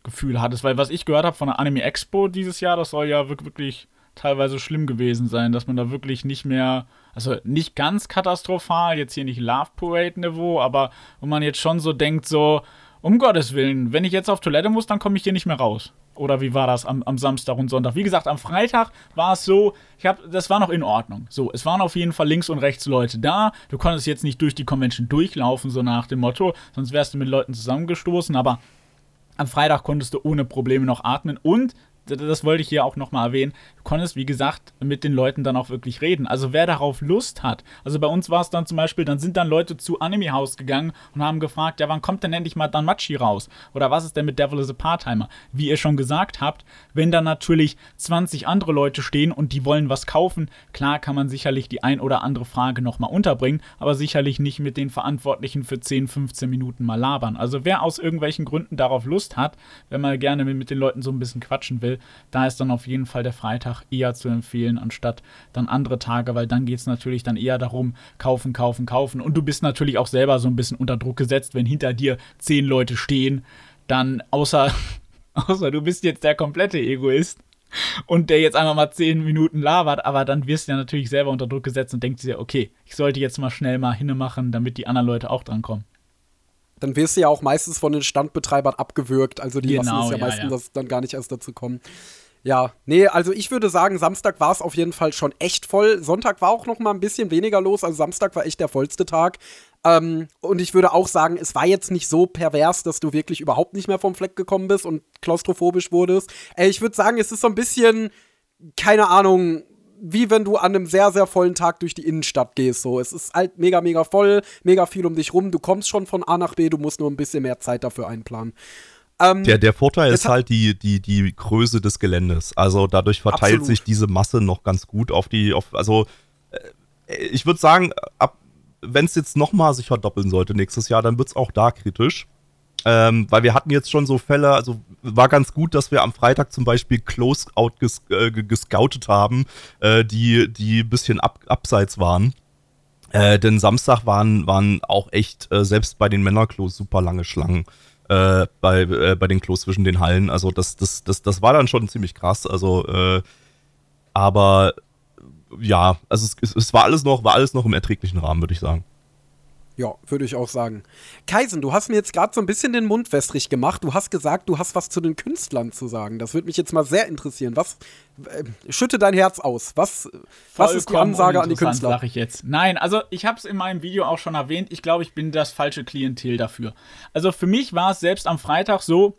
Wellengefühl hattest. Weil was ich gehört habe von der Anime Expo dieses Jahr, das soll ja wirklich teilweise schlimm gewesen sein, dass man da wirklich nicht mehr, also nicht ganz katastrophal, jetzt hier nicht Love Parade Niveau, aber wo man jetzt schon so denkt, so, um Gottes Willen, wenn ich jetzt auf Toilette muss, dann komme ich hier nicht mehr raus. Oder wie war das am, am, Samstag und Sonntag? Wie gesagt, am Freitag war es so, ich hab, das war noch in Ordnung. So, es waren auf jeden Fall links und rechts Leute da. Du konntest jetzt nicht durch die Convention durchlaufen, so nach dem Motto, sonst wärst du mit Leuten zusammengestoßen, aber am Freitag konntest du ohne Probleme noch atmen und das wollte ich hier auch nochmal erwähnen, du konntest, wie gesagt, mit den Leuten dann auch wirklich reden. Also wer darauf Lust hat. Also bei uns war es dann zum Beispiel, dann sind dann Leute zu Anime House gegangen und haben gefragt, ja, wann kommt denn endlich mal Danmachi raus? Oder was ist denn mit Devil is a Part-Timer? Wie ihr schon gesagt habt, wenn da natürlich 20 andere Leute stehen und die wollen was kaufen, klar kann man sicherlich die ein oder andere Frage nochmal unterbringen, aber sicherlich nicht mit den Verantwortlichen für 10, 15 Minuten mal labern. Also wer aus irgendwelchen Gründen darauf Lust hat, wenn man gerne mit den Leuten so ein bisschen quatschen will, da ist dann auf jeden Fall der Freitag eher zu empfehlen, anstatt dann andere Tage, weil dann geht es natürlich dann eher darum, kaufen, kaufen, kaufen. Und du bist natürlich auch selber so ein bisschen unter Druck gesetzt, wenn hinter dir zehn Leute stehen, dann außer, außer du bist jetzt der komplette Egoist und der jetzt einmal mal zehn Minuten labert, aber dann wirst du ja natürlich selber unter Druck gesetzt und denkst dir, okay, ich sollte jetzt mal schnell mal hinmachen, damit die anderen Leute auch drankommen dann wirst du ja auch meistens von den Standbetreibern abgewürgt. Also die genau, lassen es ja, ja meistens ja. Das dann gar nicht erst dazu kommen. Ja, nee, also ich würde sagen, Samstag war es auf jeden Fall schon echt voll. Sonntag war auch noch mal ein bisschen weniger los. Also Samstag war echt der vollste Tag. Ähm, und ich würde auch sagen, es war jetzt nicht so pervers, dass du wirklich überhaupt nicht mehr vom Fleck gekommen bist und klaustrophobisch wurdest. Äh, ich würde sagen, es ist so ein bisschen, keine Ahnung, wie wenn du an einem sehr, sehr vollen Tag durch die Innenstadt gehst. So, es ist halt mega, mega voll, mega viel um dich rum. Du kommst schon von A nach B, du musst nur ein bisschen mehr Zeit dafür einplanen. Ähm, der, der Vorteil ist halt die, die, die Größe des Geländes. Also dadurch verteilt absolut. sich diese Masse noch ganz gut auf die, auf, also äh, ich würde sagen, wenn es jetzt nochmal sich verdoppeln sollte nächstes Jahr, dann wird es auch da kritisch. Ähm, weil wir hatten jetzt schon so Fälle, also war ganz gut, dass wir am Freitag zum Beispiel Close-Out ges äh, gescoutet haben, äh, die, die ein bisschen ab abseits waren. Äh, denn Samstag waren, waren auch echt, äh, selbst bei den Männerklos, super lange Schlangen äh, bei, äh, bei den Klos zwischen den Hallen. Also das, das, das, das war dann schon ziemlich krass. Also, aber ja, also es, es war alles noch, war alles noch im erträglichen Rahmen, würde ich sagen. Ja, würde ich auch sagen. Kaisen, du hast mir jetzt gerade so ein bisschen den Mund wässrig gemacht. Du hast gesagt, du hast was zu den Künstlern zu sagen. Das würde mich jetzt mal sehr interessieren. Was äh, schütte dein Herz aus? Was, was ist die Ansage an die Künstler? Sag ich jetzt. Nein, also ich habe es in meinem Video auch schon erwähnt. Ich glaube, ich bin das falsche Klientel dafür. Also für mich war es selbst am Freitag so,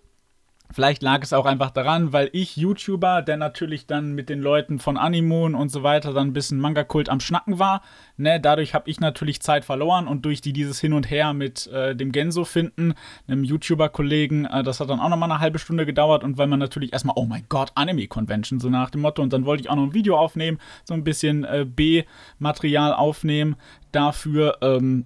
Vielleicht lag es auch einfach daran, weil ich YouTuber, der natürlich dann mit den Leuten von Animoon und so weiter dann ein bisschen Manga-Kult am Schnacken war. Ne, dadurch habe ich natürlich Zeit verloren und durch die dieses Hin und Her mit äh, dem Genso finden, einem YouTuber-Kollegen, äh, das hat dann auch nochmal eine halbe Stunde gedauert und weil man natürlich erstmal, oh mein Gott, Anime-Convention, so nach dem Motto. Und dann wollte ich auch noch ein Video aufnehmen, so ein bisschen äh, B-Material aufnehmen dafür. Ähm,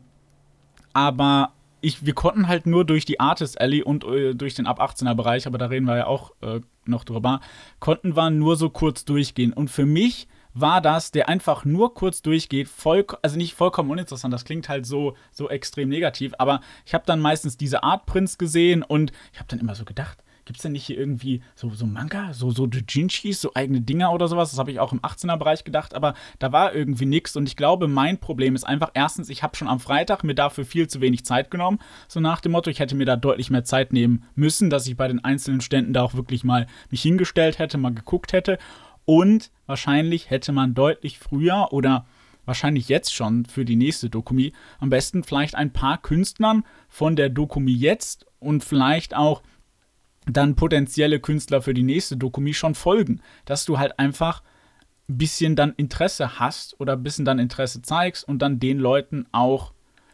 aber ich, wir konnten halt nur durch die Artist Alley und äh, durch den Ab 18er Bereich, aber da reden wir ja auch äh, noch drüber, konnten wir nur so kurz durchgehen. Und für mich war das, der einfach nur kurz durchgeht, voll, also nicht vollkommen uninteressant, das klingt halt so, so extrem negativ, aber ich habe dann meistens diese Art Prints gesehen und ich habe dann immer so gedacht, Gibt es denn nicht hier irgendwie so, so Manga, so, so Dojinshis, so eigene Dinger oder sowas? Das habe ich auch im 18er-Bereich gedacht, aber da war irgendwie nichts. Und ich glaube, mein Problem ist einfach, erstens, ich habe schon am Freitag mir dafür viel zu wenig Zeit genommen. So nach dem Motto, ich hätte mir da deutlich mehr Zeit nehmen müssen, dass ich bei den einzelnen Ständen da auch wirklich mal mich hingestellt hätte, mal geguckt hätte. Und wahrscheinlich hätte man deutlich früher oder wahrscheinlich jetzt schon für die nächste Dokumi am besten vielleicht ein paar Künstlern von der Dokumi jetzt und vielleicht auch dann potenzielle Künstler für die nächste Dokumi schon folgen. Dass du halt einfach ein bisschen dann Interesse hast oder ein bisschen dann Interesse zeigst und dann den Leuten auch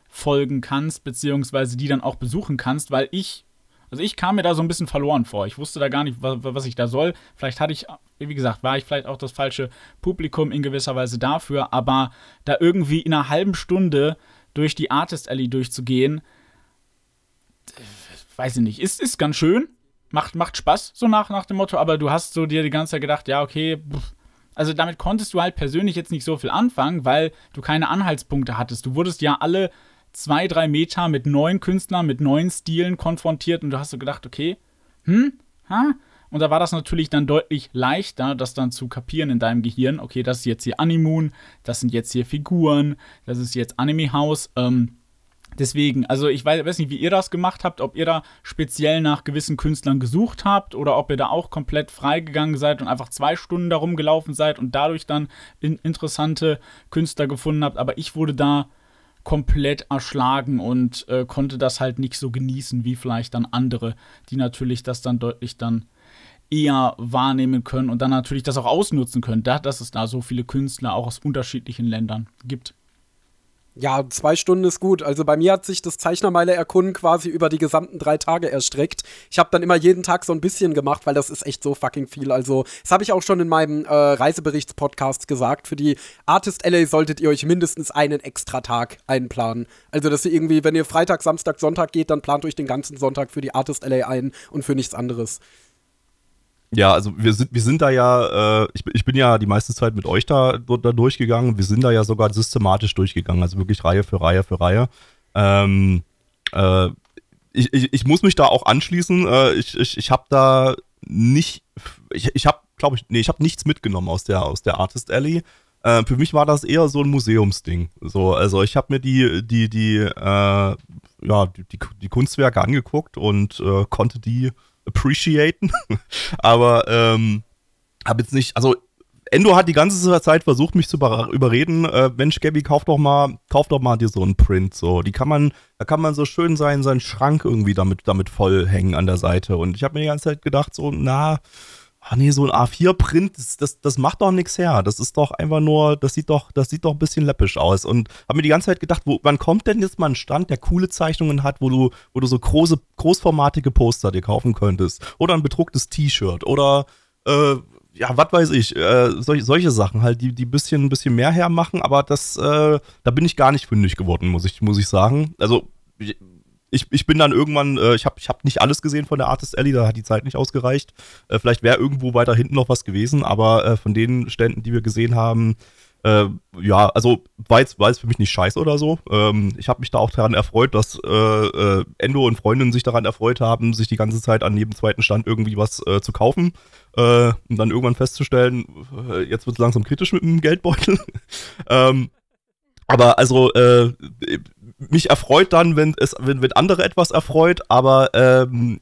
folgen kannst, beziehungsweise die dann auch besuchen kannst, weil ich, also ich kam mir da so ein bisschen verloren vor. Ich wusste da gar nicht, was, was ich da soll. Vielleicht hatte ich, wie gesagt, war ich vielleicht auch das falsche Publikum in gewisser Weise dafür, aber da irgendwie in einer halben Stunde durch die Artist Alley durchzugehen, weiß ich nicht, ist, ist ganz schön, macht, macht Spaß, so nach, nach dem Motto, aber du hast so dir die ganze Zeit gedacht, ja, okay, also damit konntest du halt persönlich jetzt nicht so viel anfangen, weil du keine Anhaltspunkte hattest. Du wurdest ja alle zwei, drei Meter mit neuen Künstlern, mit neuen Stilen konfrontiert und du hast so gedacht, okay, hm, ha? Und da war das natürlich dann deutlich leichter, das dann zu kapieren in deinem Gehirn. Okay, das ist jetzt hier Animoon, das sind jetzt hier Figuren, das ist jetzt Anime House. Ähm, Deswegen, also ich weiß nicht, wie ihr das gemacht habt, ob ihr da speziell nach gewissen Künstlern gesucht habt oder ob ihr da auch komplett freigegangen seid und einfach zwei Stunden darum gelaufen seid und dadurch dann in interessante Künstler gefunden habt. Aber ich wurde da komplett erschlagen und äh, konnte das halt nicht so genießen wie vielleicht dann andere, die natürlich das dann deutlich dann eher wahrnehmen können und dann natürlich das auch ausnutzen können, da, dass es da so viele Künstler auch aus unterschiedlichen Ländern gibt. Ja, zwei Stunden ist gut. Also bei mir hat sich das Zeichnermeile erkunden quasi über die gesamten drei Tage erstreckt. Ich habe dann immer jeden Tag so ein bisschen gemacht, weil das ist echt so fucking viel. Also das habe ich auch schon in meinem äh, Reiseberichtspodcast gesagt. Für die Artist LA solltet ihr euch mindestens einen extra Tag einplanen. Also dass ihr irgendwie, wenn ihr Freitag, Samstag, Sonntag geht, dann plant euch den ganzen Sonntag für die Artist LA ein und für nichts anderes. Ja, also wir sind, wir sind da ja, äh, ich, ich bin ja die meiste Zeit mit euch da, da durchgegangen. Wir sind da ja sogar systematisch durchgegangen, also wirklich Reihe für Reihe für Reihe. Ähm, äh, ich, ich, ich muss mich da auch anschließen. Äh, ich ich, ich habe da nicht, ich, ich habe, glaube ich, nee, ich habe nichts mitgenommen aus der, aus der Artist Alley. Äh, für mich war das eher so ein Museumsding. So, also ich habe mir die, die, die, äh, ja, die, die, die Kunstwerke angeguckt und äh, konnte die appreciaten. Aber ähm, habe jetzt nicht, also Endo hat die ganze Zeit versucht, mich zu überreden. Äh, Mensch, Gabby, kauf doch mal, kauf doch mal dir so einen Print. So, die kann man, da kann man so schön sein, seinen Schrank irgendwie damit, damit voll hängen an der Seite. Und ich habe mir die ganze Zeit gedacht, so, na, ah nee, so ein A4-Print, das, das, das macht doch nichts her. Das ist doch einfach nur, das sieht doch, das sieht doch ein bisschen läppisch aus. Und habe mir die ganze Zeit gedacht, wo, wann kommt denn jetzt mal ein Stand, der coole Zeichnungen hat, wo du, wo du so große, großformatige Poster dir kaufen könntest? Oder ein bedrucktes T-Shirt oder äh, ja, was weiß ich, äh, solche, solche Sachen halt, die, die bisschen, ein bisschen mehr hermachen, aber das, äh, da bin ich gar nicht fündig geworden, muss ich, muss ich sagen. Also, ich, ich bin dann irgendwann, äh, ich habe ich hab nicht alles gesehen von der Artist Alley, da hat die Zeit nicht ausgereicht. Äh, vielleicht wäre irgendwo weiter hinten noch was gewesen, aber äh, von den Ständen, die wir gesehen haben, äh, ja, also war jetzt, war jetzt für mich nicht scheiße oder so. Ähm, ich habe mich da auch daran erfreut, dass äh, äh, Endo und Freundinnen sich daran erfreut haben, sich die ganze Zeit an jedem zweiten Stand irgendwie was zu kaufen. und dann irgendwann festzustellen, jetzt wird es langsam kritisch mit dem Geldbeutel. ähm, aber also äh, mich erfreut dann, wenn es, wenn, wenn andere etwas erfreut, aber ähm,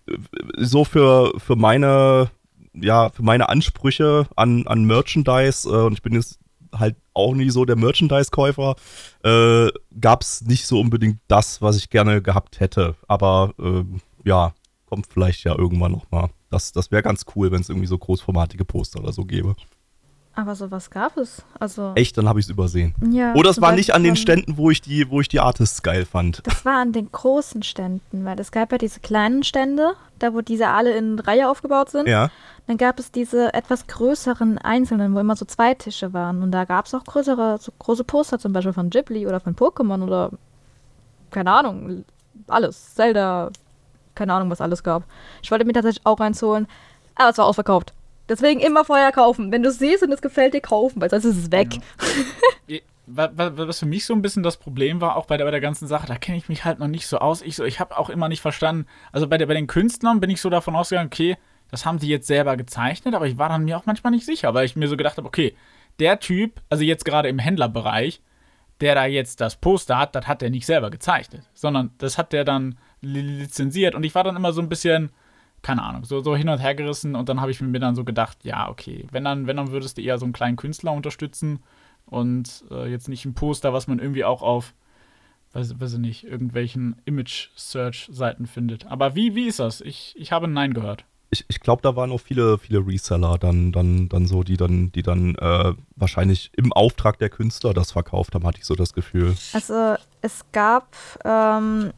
so für, für meine, ja, für meine Ansprüche an, an Merchandise, äh, und ich bin jetzt halt auch nie so der Merchandise-Käufer, äh, gab es nicht so unbedingt das, was ich gerne gehabt hätte. Aber äh, ja, kommt vielleicht ja irgendwann nochmal. Das, das wäre ganz cool, wenn es irgendwie so großformatige Poster oder so gäbe. Aber sowas gab es. Also Echt, dann habe ich es übersehen. Ja, Oder es war nicht an den Ständen, wo ich die, wo ich die Artists geil fand. Das war an den großen Ständen, weil es gab ja diese kleinen Stände, da wo diese alle in Reihe aufgebaut sind. Ja. Dann gab es diese etwas größeren einzelnen, wo immer so zwei Tische waren. Und da gab es auch größere, so große Poster, zum Beispiel von Ghibli oder von Pokémon oder keine Ahnung, alles. Zelda, keine Ahnung, was alles gab. Ich wollte mir tatsächlich auch eins holen, aber es war ausverkauft. Deswegen immer vorher kaufen. Wenn du es siehst und es gefällt dir, kaufen, weil sonst ist es weg. Ja. was für mich so ein bisschen das Problem war, auch bei der, bei der ganzen Sache, da kenne ich mich halt noch nicht so aus. Ich, so, ich habe auch immer nicht verstanden, also bei, der, bei den Künstlern bin ich so davon ausgegangen, okay, das haben sie jetzt selber gezeichnet, aber ich war dann mir auch manchmal nicht sicher, weil ich mir so gedacht habe, okay, der Typ, also jetzt gerade im Händlerbereich, der da jetzt das Poster hat, das hat der nicht selber gezeichnet, sondern das hat der dann lizenziert und ich war dann immer so ein bisschen, keine Ahnung, so, so hin und her gerissen und dann habe ich mir dann so gedacht, ja, okay, wenn dann, wenn dann würdest du eher so einen kleinen Künstler unterstützen und äh, jetzt nicht ein Poster, was man irgendwie auch auf, weiß, weiß ich nicht, irgendwelchen Image-Search-Seiten findet. Aber wie, wie ist das? Ich, ich habe Nein gehört. ich, ich glaube, da waren auch viele, viele Reseller dann, dann, dann so, die dann, die dann äh, wahrscheinlich im Auftrag der Künstler das verkauft haben, hatte ich so das Gefühl. Also es gab ähm,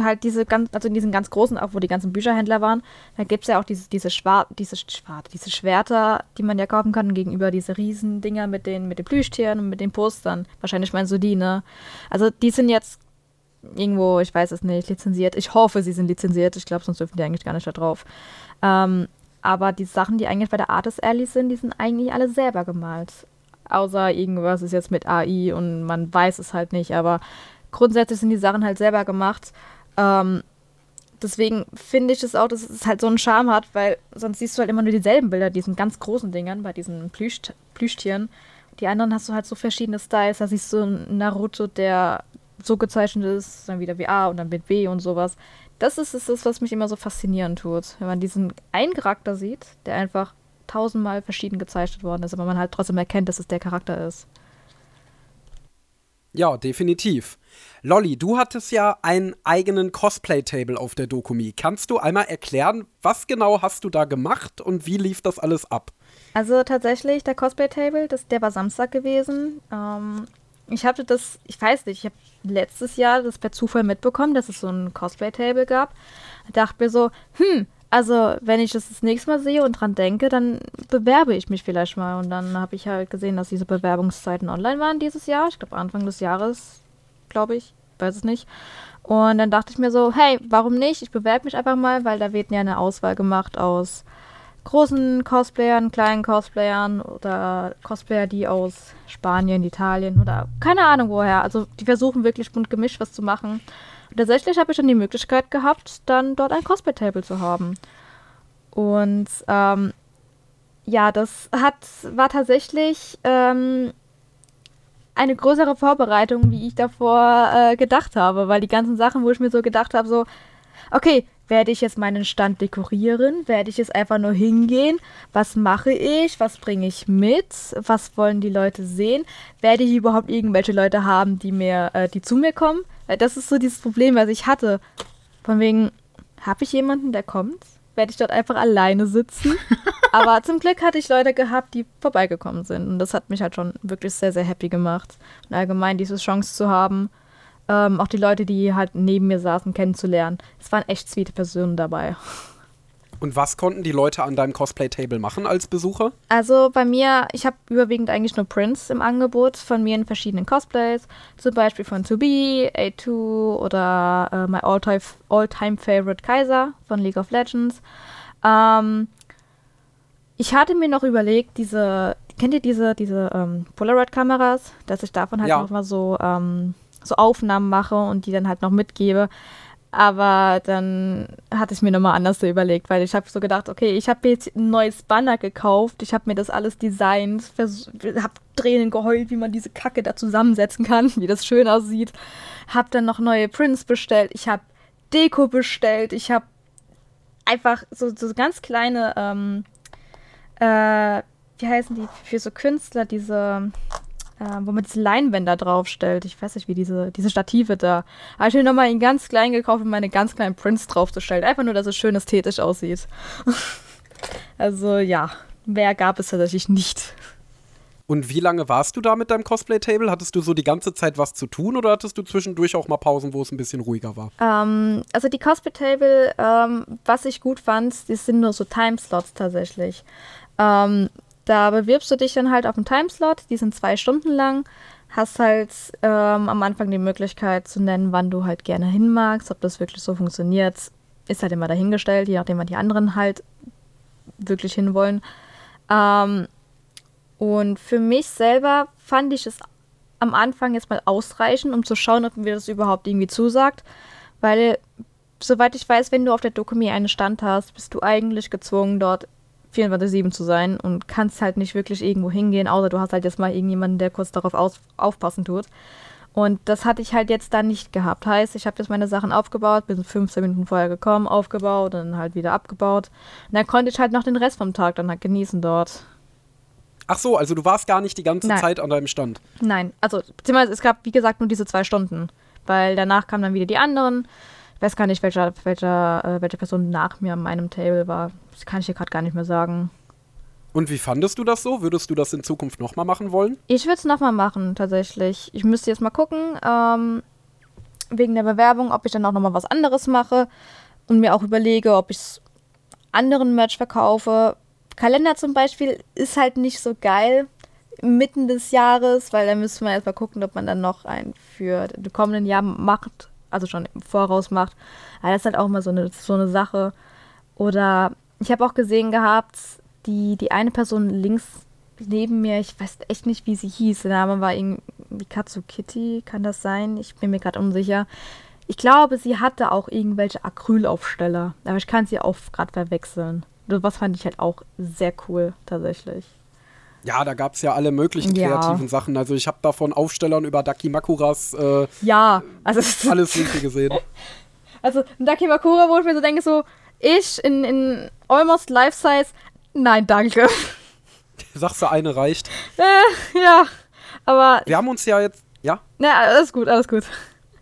halt diese ganz, also in diesen ganz großen, auch wo die ganzen Bücherhändler waren, da gibt es ja auch diese, diese, Schwar diese, Schwar diese Schwerter, die man ja kaufen kann, gegenüber diese Riesendinger mit den, mit den Plüschtieren und mit den Postern. Wahrscheinlich meinst du die, ne? Also die sind jetzt irgendwo, ich weiß es nicht, lizenziert. Ich hoffe, sie sind lizenziert. Ich glaube, sonst dürfen die eigentlich gar nicht da drauf. Ähm, aber die Sachen, die eigentlich bei der Artist Alley sind, die sind eigentlich alle selber gemalt. Außer irgendwas ist jetzt mit AI und man weiß es halt nicht. Aber grundsätzlich sind die Sachen halt selber gemacht. Ähm, deswegen finde ich es auch, dass es halt so einen Charme hat, weil sonst siehst du halt immer nur dieselben Bilder, diesen ganz großen Dingern, bei diesen Plüsch Plüschtieren. Die anderen hast du halt so verschiedene Styles. Da siehst du einen Naruto, der so gezeichnet ist, dann wieder wie A und dann mit B und sowas. Das ist es, was mich immer so faszinieren tut. Wenn man diesen einen Charakter sieht, der einfach tausendmal verschieden gezeichnet worden ist, aber man halt trotzdem erkennt, dass es der Charakter ist. Ja, definitiv. Lolly, du hattest ja einen eigenen Cosplay-Table auf der Dokumi. Kannst du einmal erklären, was genau hast du da gemacht und wie lief das alles ab? Also tatsächlich, der Cosplay-Table, der war Samstag gewesen. Ähm, ich hatte das, ich weiß nicht, ich habe letztes Jahr das per Zufall mitbekommen, dass es so ein Cosplay-Table gab. Dachte mir so, hm, also wenn ich das das nächste Mal sehe und dran denke, dann bewerbe ich mich vielleicht mal. Und dann habe ich halt gesehen, dass diese Bewerbungszeiten online waren dieses Jahr. Ich glaube Anfang des Jahres, glaube ich, weiß es nicht. Und dann dachte ich mir so, hey, warum nicht? Ich bewerbe mich einfach mal, weil da wird ja eine Auswahl gemacht aus großen Cosplayern, kleinen Cosplayern oder Cosplayer, die aus Spanien, Italien oder keine Ahnung woher. Also die versuchen wirklich bunt gemischt was zu machen. Und tatsächlich habe ich dann die Möglichkeit gehabt, dann dort ein Cosplay-Table zu haben. Und ähm, ja, das hat, war tatsächlich ähm, eine größere Vorbereitung, wie ich davor äh, gedacht habe, weil die ganzen Sachen, wo ich mir so gedacht habe, so, okay, werde ich jetzt meinen Stand dekorieren? Werde ich jetzt einfach nur hingehen? Was mache ich? Was bringe ich mit? Was wollen die Leute sehen? Werde ich überhaupt irgendwelche Leute haben, die mir, äh, die zu mir kommen? Das ist so dieses Problem, was ich hatte. Von wegen, habe ich jemanden, der kommt? Werde ich dort einfach alleine sitzen? Aber zum Glück hatte ich Leute gehabt, die vorbeigekommen sind. Und das hat mich halt schon wirklich sehr, sehr happy gemacht. Und allgemein diese Chance zu haben, ähm, auch die Leute, die halt neben mir saßen, kennenzulernen. Es waren echt sweete Personen dabei. Und was konnten die Leute an deinem Cosplay-Table machen als Besucher? Also bei mir, ich habe überwiegend eigentlich nur Prints im Angebot von mir in verschiedenen Cosplays. Zum Beispiel von 2B, A2 oder äh, my All-Time-Favorite Kaiser von League of Legends. Ähm, ich hatte mir noch überlegt, diese, kennt ihr diese, diese ähm, Polaroid-Kameras, dass ich davon halt ja. nochmal so ähm, so Aufnahmen mache und die dann halt noch mitgebe. Aber dann hatte ich mir nochmal anders so überlegt, weil ich habe so gedacht, okay, ich habe jetzt ein neues Banner gekauft, ich habe mir das alles designt, habe Tränen geheult, wie man diese Kacke da zusammensetzen kann, wie das schön aussieht. Habe dann noch neue Prints bestellt, ich habe Deko bestellt, ich habe einfach so, so ganz kleine, ähm, äh, wie heißen die, für so Künstler, diese äh, wo man diese Leinwände draufstellt. Ich weiß nicht, wie diese, diese Stative da. Habe ich mir nochmal in ganz klein gekauft, um meine ganz kleinen Prints draufzustellen. Einfach nur, dass es schön ästhetisch aussieht. also ja, mehr gab es tatsächlich nicht. Und wie lange warst du da mit deinem Cosplay-Table? Hattest du so die ganze Zeit was zu tun oder hattest du zwischendurch auch mal Pausen, wo es ein bisschen ruhiger war? Ähm, also die Cosplay-Table, ähm, was ich gut fand, das sind nur so Timeslots tatsächlich. Ähm, da bewirbst du dich dann halt auf einen Timeslot, die sind zwei Stunden lang. Hast halt ähm, am Anfang die Möglichkeit zu nennen, wann du halt gerne hin magst. Ob das wirklich so funktioniert, ist halt immer dahingestellt, je nachdem, wann die anderen halt wirklich hinwollen. Ähm, und für mich selber fand ich es am Anfang jetzt mal ausreichend, um zu schauen, ob mir das überhaupt irgendwie zusagt. Weil, soweit ich weiß, wenn du auf der Dokumi einen Stand hast, bist du eigentlich gezwungen, dort 24-7 zu sein und kannst halt nicht wirklich irgendwo hingehen, außer du hast halt jetzt mal irgendjemanden, der kurz darauf aus, aufpassen tut. Und das hatte ich halt jetzt da nicht gehabt. Heißt, ich habe jetzt meine Sachen aufgebaut, bin 15 Minuten vorher gekommen, aufgebaut und dann halt wieder abgebaut. Und dann konnte ich halt noch den Rest vom Tag dann halt genießen dort. Ach so, also du warst gar nicht die ganze Nein. Zeit an deinem Stand. Nein, also beziehungsweise es gab, wie gesagt, nur diese zwei Stunden. Weil danach kamen dann wieder die anderen Ich weiß gar nicht, welcher, welcher, äh, welche Person nach mir an meinem Table war. Das kann ich dir gerade gar nicht mehr sagen. Und wie fandest du das so? Würdest du das in Zukunft nochmal machen wollen? Ich würde es nochmal machen, tatsächlich. Ich müsste jetzt mal gucken, ähm, wegen der Bewerbung, ob ich dann auch nochmal was anderes mache und mir auch überlege, ob ich anderen Merch verkaufe. Kalender zum Beispiel ist halt nicht so geil mitten des Jahres, weil da müsste man erstmal gucken, ob man dann noch einen für das kommenden Jahr macht, also schon im Voraus macht. Aber das ist halt auch immer so eine, so eine Sache. Oder ich habe auch gesehen gehabt, die, die eine Person links neben mir, ich weiß echt nicht, wie sie hieß. Der Name war irgendwie Katsukitty, kann das sein? Ich bin mir gerade unsicher. Ich glaube, sie hatte auch irgendwelche Acrylaufsteller, aber ich kann sie auch gerade verwechseln. Was fand ich halt auch sehr cool, tatsächlich. Ja, da gab es ja alle möglichen kreativen ja. Sachen. Also ich habe da von Aufstellern über Dakimakuras äh, ja, also alles Mögliche gesehen. Also Dakimakura, wo ich mir so denke, so ich in, in almost life size, nein, danke. Sagst du, eine reicht? Äh, ja, aber... Wir haben uns ja jetzt, ja? Ja, alles gut, alles gut.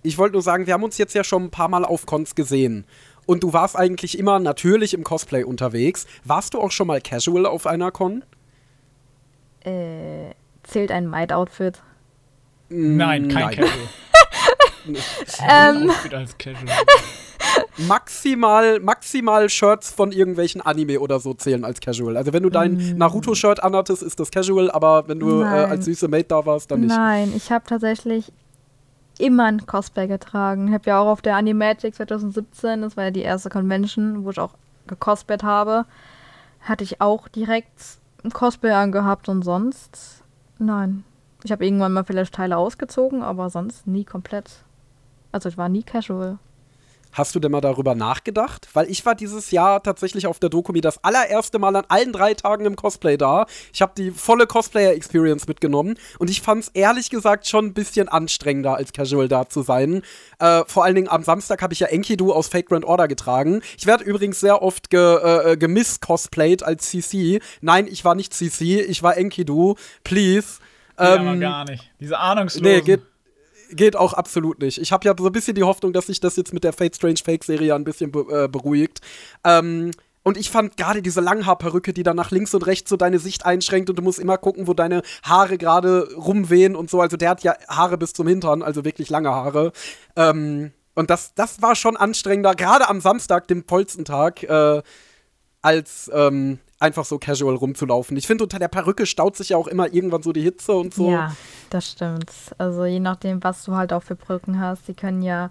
Ich wollte nur sagen, wir haben uns jetzt ja schon ein paar Mal auf Cons gesehen. Und du warst eigentlich immer natürlich im Cosplay unterwegs. Warst du auch schon mal casual auf einer Con? Äh, zählt ein Might-Outfit? Nein, kein Nein. Casual. ähm, Outfit als Casual. maximal, maximal Shirts von irgendwelchen Anime oder so zählen als Casual. Also wenn du dein mm. Naruto-Shirt anhattest, ist das Casual, aber wenn du äh, als süße Mate da warst, dann nicht. Nein, ich habe tatsächlich immer ein Cosplay getragen. Ich habe ja auch auf der Animagic 2017, das war ja die erste Convention, wo ich auch gecosplayt habe, hatte ich auch direkt ein Cosplay angehabt und sonst nein. Ich habe irgendwann mal vielleicht Teile ausgezogen, aber sonst nie komplett. Also ich war nie casual. Hast du denn mal darüber nachgedacht? Weil ich war dieses Jahr tatsächlich auf der Dokumi das allererste Mal an allen drei Tagen im Cosplay da. Ich habe die volle Cosplayer-Experience mitgenommen und ich fand es ehrlich gesagt schon ein bisschen anstrengender, als Casual da zu sein. Äh, vor allen Dingen am Samstag habe ich ja Enkidu aus Fake Grand Order getragen. Ich werde übrigens sehr oft ge, äh, äh gemiss-cosplayed als CC. Nein, ich war nicht CC, ich war Enkidu. Please. Ähm, ja, aber gar nicht. Diese Ahnungslosen. Nee, geht geht auch absolut nicht. Ich habe ja so ein bisschen die Hoffnung, dass sich das jetzt mit der Fate Strange Fake Serie ein bisschen be äh, beruhigt. Ähm, und ich fand gerade diese Langhaarperücke, die dann nach links und rechts so deine Sicht einschränkt und du musst immer gucken, wo deine Haare gerade rumwehen und so. Also der hat ja Haare bis zum Hintern, also wirklich lange Haare. Ähm, und das, das war schon anstrengender, gerade am Samstag, dem tollsten äh, als, ähm, einfach so casual rumzulaufen. Ich finde, unter der Perücke staut sich ja auch immer irgendwann so die Hitze und so. Ja, das stimmt. Also je nachdem, was du halt auch für Perücken hast, die können ja.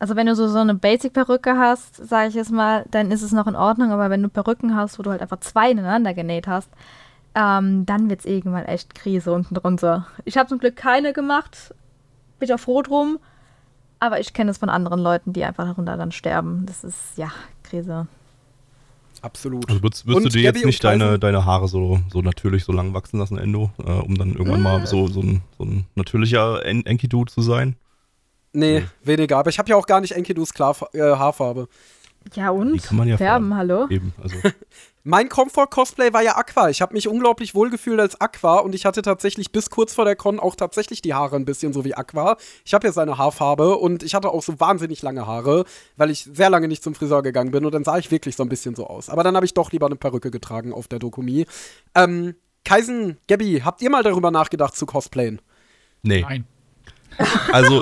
Also wenn du so, so eine Basic-Perücke hast, sage ich jetzt mal, dann ist es noch in Ordnung, aber wenn du Perücken hast, wo du halt einfach zwei ineinander genäht hast, ähm, dann wird es irgendwann echt Krise unten drunter. Ich habe zum Glück keine gemacht, bin auch froh drum, aber ich kenne es von anderen Leuten, die einfach darunter dann sterben. Das ist, ja, Krise. Absolut. Also würdest, würdest du dir jetzt nicht deine, deine Haare so, so natürlich so lang wachsen lassen, Endo, äh, um dann irgendwann mal so, so, ein, so ein natürlicher en Enkidu zu sein? Nee, nee, weniger. Aber ich habe ja auch gar nicht Enkidus Klar äh, Haarfarbe. Ja und? Die kann man ja färben, hallo? Eben, also. mein Comfort-Cosplay war ja Aqua. Ich habe mich unglaublich wohl gefühlt als Aqua und ich hatte tatsächlich bis kurz vor der Con auch tatsächlich die Haare ein bisschen so wie Aqua. Ich habe ja seine Haarfarbe und ich hatte auch so wahnsinnig lange Haare, weil ich sehr lange nicht zum Friseur gegangen bin und dann sah ich wirklich so ein bisschen so aus. Aber dann habe ich doch lieber eine Perücke getragen auf der Dokumi. Ähm, Kaisen, Gabby, habt ihr mal darüber nachgedacht zu cosplayen? Nee. Nein. Also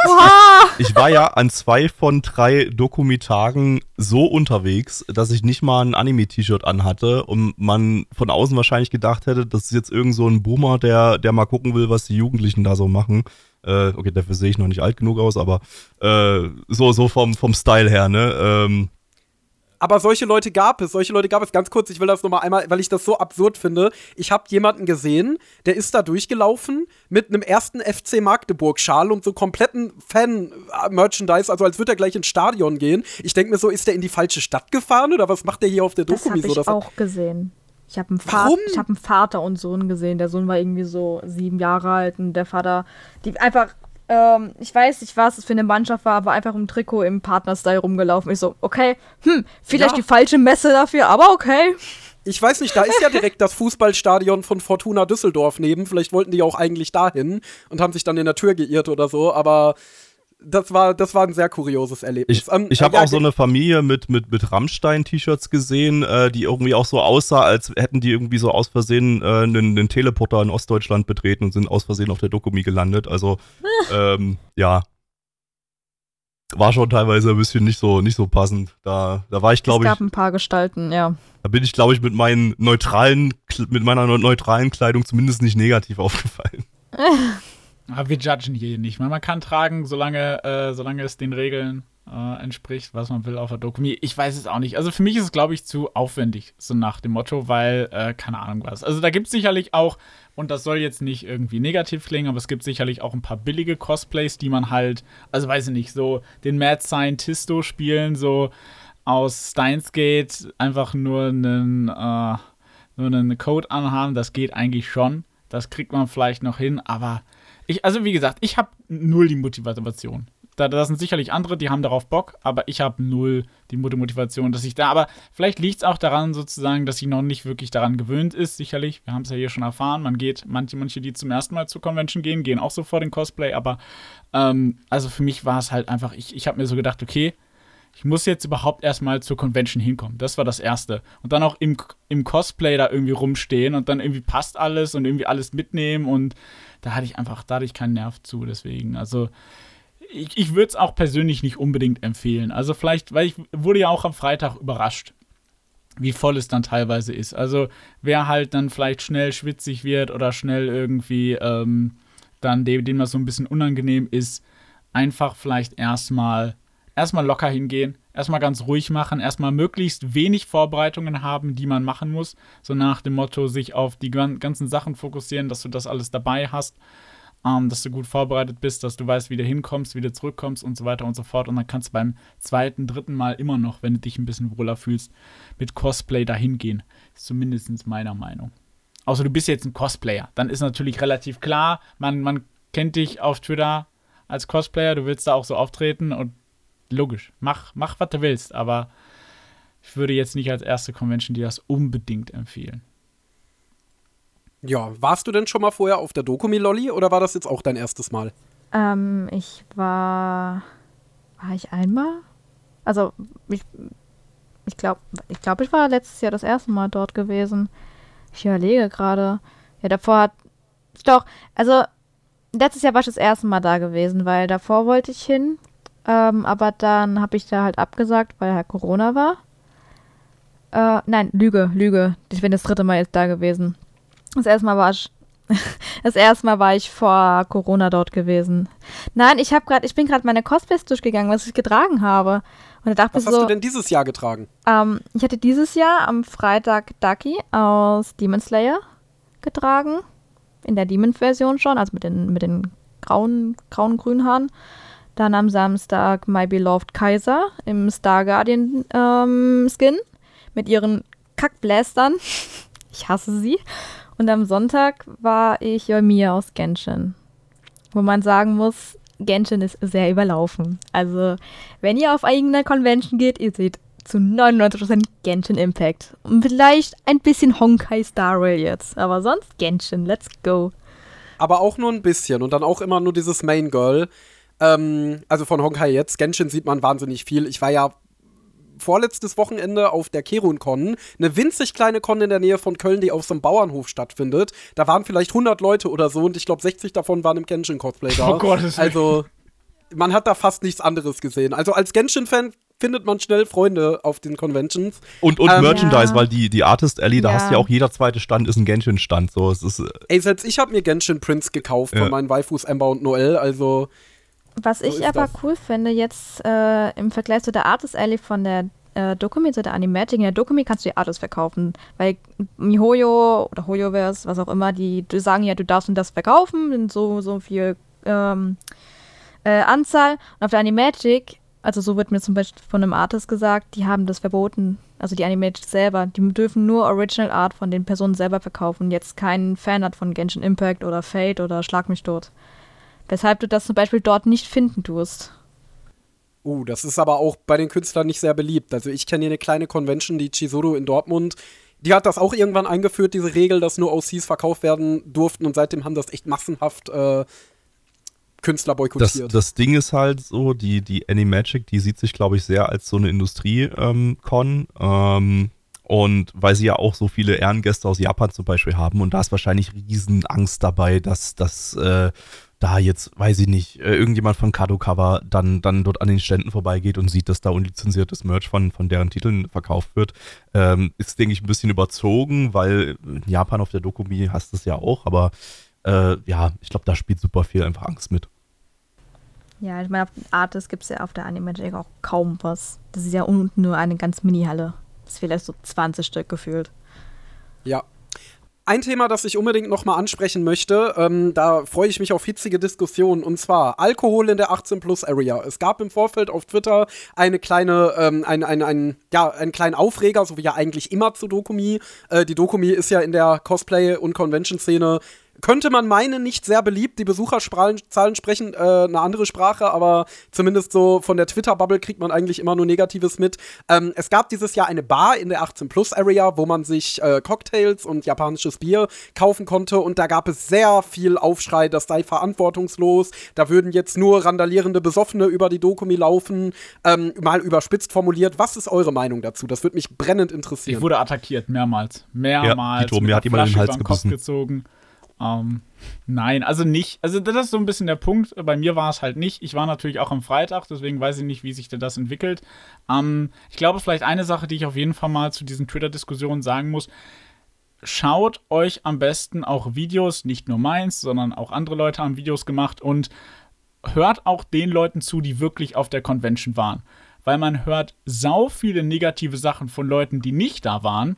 ich, ich, war ja an zwei von drei Dokumitagen so unterwegs, dass ich nicht mal ein Anime-T-Shirt anhatte und man von außen wahrscheinlich gedacht hätte, das ist jetzt irgend so ein Boomer, der, der mal gucken will, was die Jugendlichen da so machen. Äh, okay, dafür sehe ich noch nicht alt genug aus, aber äh, so, so vom, vom Style her, ne? Ähm, aber solche Leute gab es, solche Leute gab es. Ganz kurz, ich will das nochmal einmal, weil ich das so absurd finde. Ich habe jemanden gesehen, der ist da durchgelaufen mit einem ersten FC Magdeburg-Schal und so kompletten Fan-Merchandise, also als würde er gleich ins Stadion gehen. Ich denke mir so, ist der in die falsche Stadt gefahren oder was macht der hier auf der Dokumi so? Das habe ich auch gesehen. Ich habe einen, hab einen Vater und Sohn gesehen. Der Sohn war irgendwie so sieben Jahre alt und der Vater, die einfach ähm, ich weiß nicht, was es für eine Mannschaft war, aber einfach im Trikot im Partner-Style rumgelaufen. Ich so, okay, hm, vielleicht ja. die falsche Messe dafür, aber okay. Ich weiß nicht, da ist ja direkt das Fußballstadion von Fortuna Düsseldorf neben. Vielleicht wollten die auch eigentlich dahin und haben sich dann in der Tür geirrt oder so, aber das war, das war ein sehr kurioses Erlebnis. Ich, ähm, ich habe äh, ja, auch so eine Familie mit, mit, mit Rammstein-T-Shirts gesehen, äh, die irgendwie auch so aussah, als hätten die irgendwie so aus Versehen äh, einen, einen Teleporter in Ostdeutschland betreten und sind aus Versehen auf der Dokumi gelandet. Also, ähm, ja. War schon teilweise ein bisschen nicht so, nicht so passend. Da, da war ich, glaube ich. Es gab ein paar Gestalten, ja. Da bin ich, glaube ich, mit meinen neutralen, mit meiner neutralen Kleidung zumindest nicht negativ aufgefallen. Aber wir judgen hier nicht. Man kann tragen, solange, äh, solange es den Regeln äh, entspricht, was man will auf der Doku. Ich weiß es auch nicht. Also für mich ist es, glaube ich, zu aufwendig, so nach dem Motto, weil, äh, keine Ahnung was. Also da gibt es sicherlich auch, und das soll jetzt nicht irgendwie negativ klingen, aber es gibt sicherlich auch ein paar billige Cosplays, die man halt, also weiß ich nicht, so den Mad Scientisto spielen, so aus Steins Gate einfach nur einen, äh, nur einen Code anhaben, das geht eigentlich schon. Das kriegt man vielleicht noch hin, aber ich, also wie gesagt, ich habe null die Motivation. Da, da sind sicherlich andere, die haben darauf Bock, aber ich habe null die Motivation, dass ich da. Aber vielleicht liegt es auch daran, sozusagen, dass ich noch nicht wirklich daran gewöhnt ist, sicherlich. Wir haben es ja hier schon erfahren. Man geht, manche, manche, die zum ersten Mal zur Convention gehen, gehen auch so vor den Cosplay. Aber ähm, also für mich war es halt einfach, ich, ich habe mir so gedacht, okay, ich muss jetzt überhaupt erstmal zur Convention hinkommen. Das war das Erste. Und dann auch im, im Cosplay da irgendwie rumstehen und dann irgendwie passt alles und irgendwie alles mitnehmen. Und da hatte ich einfach, da hatte ich keinen Nerv zu. Deswegen, also ich, ich würde es auch persönlich nicht unbedingt empfehlen. Also vielleicht, weil ich wurde ja auch am Freitag überrascht, wie voll es dann teilweise ist. Also wer halt dann vielleicht schnell schwitzig wird oder schnell irgendwie ähm, dann dem, dem das so ein bisschen unangenehm ist, einfach vielleicht erstmal erstmal locker hingehen, erstmal ganz ruhig machen, erstmal möglichst wenig Vorbereitungen haben, die man machen muss. So nach dem Motto, sich auf die ganzen Sachen fokussieren, dass du das alles dabei hast, ähm, dass du gut vorbereitet bist, dass du weißt, wie du hinkommst, wie du zurückkommst und so weiter und so fort. Und dann kannst du beim zweiten, dritten Mal immer noch, wenn du dich ein bisschen wohler fühlst, mit Cosplay dahin gehen. Ist zumindest meiner Meinung. Außer du bist jetzt ein Cosplayer. Dann ist natürlich relativ klar, man, man kennt dich auf Twitter als Cosplayer, du willst da auch so auftreten und logisch, mach, mach, was du willst, aber ich würde jetzt nicht als erste Convention dir das unbedingt empfehlen. Ja, warst du denn schon mal vorher auf der Dokumi-Lolli oder war das jetzt auch dein erstes Mal? Ähm, ich war. War ich einmal? Also, ich, ich glaube, ich, glaub, ich war letztes Jahr das erste Mal dort gewesen. Ich überlege gerade. Ja, davor hat. Doch, also, letztes Jahr war ich das erste Mal da gewesen, weil davor wollte ich hin. Ähm, aber dann habe ich da halt abgesagt, weil halt Corona war. Äh, nein, Lüge, Lüge. Ich bin das dritte Mal jetzt da gewesen. Das erste Mal war ich, das erste Mal war ich vor Corona dort gewesen. Nein, ich habe gerade, ich bin gerade meine Cosplays durchgegangen, was ich getragen habe. Und da dachte was so, hast du denn dieses Jahr getragen? Ähm, ich hatte dieses Jahr am Freitag Ducky aus Demon Slayer getragen. In der Demon-Version schon, also mit den, mit den grauen, grauen grünen Haaren. Dann am Samstag My Beloved Kaiser im Star Guardian ähm, Skin mit ihren Kackblästern. Ich hasse sie. Und am Sonntag war ich Yoimiya aus Genshin. Wo man sagen muss, Genshin ist sehr überlaufen. Also, wenn ihr auf irgendeine Convention geht, ihr seht zu 99% Genshin Impact. Und vielleicht ein bisschen Honkai Star Rail jetzt. Aber sonst Genshin, let's go. Aber auch nur ein bisschen. Und dann auch immer nur dieses Main Girl. Ähm, also von Honkai jetzt. Genshin sieht man wahnsinnig viel. Ich war ja vorletztes Wochenende auf der Kerun-Con, eine winzig kleine Con in der Nähe von Köln, die auf so einem Bauernhof stattfindet. Da waren vielleicht 100 Leute oder so und ich glaube 60 davon waren im Genshin-Cosplay da. Oh Gott, also man hat da fast nichts anderes gesehen. Also als Genshin-Fan findet man schnell Freunde auf den Conventions. Und, und ähm, Merchandise, ja. weil die, die Artist Alley, da ja. hast du ja auch jeder zweite Stand ist ein Genshin-Stand. So, es ist, äh Ey, selbst ich habe mir Genshin Prints gekauft ja. von meinen Waifus Ember und Noel, also was so ich aber das. cool finde, jetzt äh, im Vergleich zu der Artist Alley von der äh, Dokumi, zu der Animatic, in der Dokumi kannst du die Artists verkaufen. Weil MiHoYo oder HoYoverse, was auch immer, die, die sagen ja, du darfst das verkaufen in so, so viel ähm, äh, Anzahl. Und auf der Animatic, also so wird mir zum Beispiel von einem Artist gesagt, die haben das verboten. Also die Animatic selber. Die dürfen nur Original Art von den Personen selber verkaufen. Jetzt kein Fanart von Genshin Impact oder Fate oder Schlag mich tot. Weshalb du das zum Beispiel dort nicht finden tust. Uh, das ist aber auch bei den Künstlern nicht sehr beliebt. Also ich kenne hier eine kleine Convention, die Chizuru in Dortmund. Die hat das auch irgendwann eingeführt, diese Regel, dass nur OCs verkauft werden durften und seitdem haben das echt massenhaft äh, Künstler boykottiert. Das, das Ding ist halt so, die, die Animagic, die sieht sich, glaube ich, sehr als so eine Industrie-Con. Ähm, ähm, und weil sie ja auch so viele Ehrengäste aus Japan zum Beispiel haben und da ist wahrscheinlich riesen Angst dabei, dass, dass äh, da jetzt, weiß ich nicht, äh, irgendjemand von Kadokawa dann, dann dort an den Ständen vorbeigeht und sieht, dass da unlizenziertes Merch von, von deren Titeln verkauft wird, ähm, ist, denke ich, ein bisschen überzogen, weil in Japan auf der Dokumi hast du es ja auch, aber äh, ja, ich glaube, da spielt super viel einfach Angst mit. Ja, ich meine, auf Artist gibt es ja auf der Anime auch kaum was. Das ist ja unten nur eine ganz Mini-Halle. Das ist vielleicht so 20 Stück gefühlt. Ja. Ein Thema, das ich unbedingt noch mal ansprechen möchte, ähm, da freue ich mich auf hitzige Diskussionen, und zwar Alkohol in der 18-Plus-Area. Es gab im Vorfeld auf Twitter eine kleine, ähm, ein, ein, ein, ja, einen kleinen Aufreger, so wie ja eigentlich immer zu Dokumi. Äh, die Dokumi ist ja in der Cosplay- und Convention-Szene könnte man meinen, nicht sehr beliebt. Die Besucherzahlen sprechen äh, eine andere Sprache, aber zumindest so von der Twitter-Bubble kriegt man eigentlich immer nur Negatives mit. Ähm, es gab dieses Jahr eine Bar in der 18-Plus-Area, wo man sich äh, Cocktails und japanisches Bier kaufen konnte und da gab es sehr viel Aufschrei, das sei verantwortungslos. Da würden jetzt nur randalierende Besoffene über die Dokumi laufen. Ähm, mal überspitzt formuliert. Was ist eure Meinung dazu? Das würde mich brennend interessieren. Ich wurde attackiert, mehrmals. Mehrmals. Ja, Tito, mir hat jemand den Hals gebissen. gezogen. Ähm, nein, also nicht. Also das ist so ein bisschen der Punkt. Bei mir war es halt nicht. Ich war natürlich auch am Freitag, deswegen weiß ich nicht, wie sich das entwickelt. Ähm, ich glaube, vielleicht eine Sache, die ich auf jeden Fall mal zu diesen Twitter-Diskussionen sagen muss. Schaut euch am besten auch Videos, nicht nur meins, sondern auch andere Leute haben Videos gemacht und hört auch den Leuten zu, die wirklich auf der Convention waren. Weil man hört sau viele negative Sachen von Leuten, die nicht da waren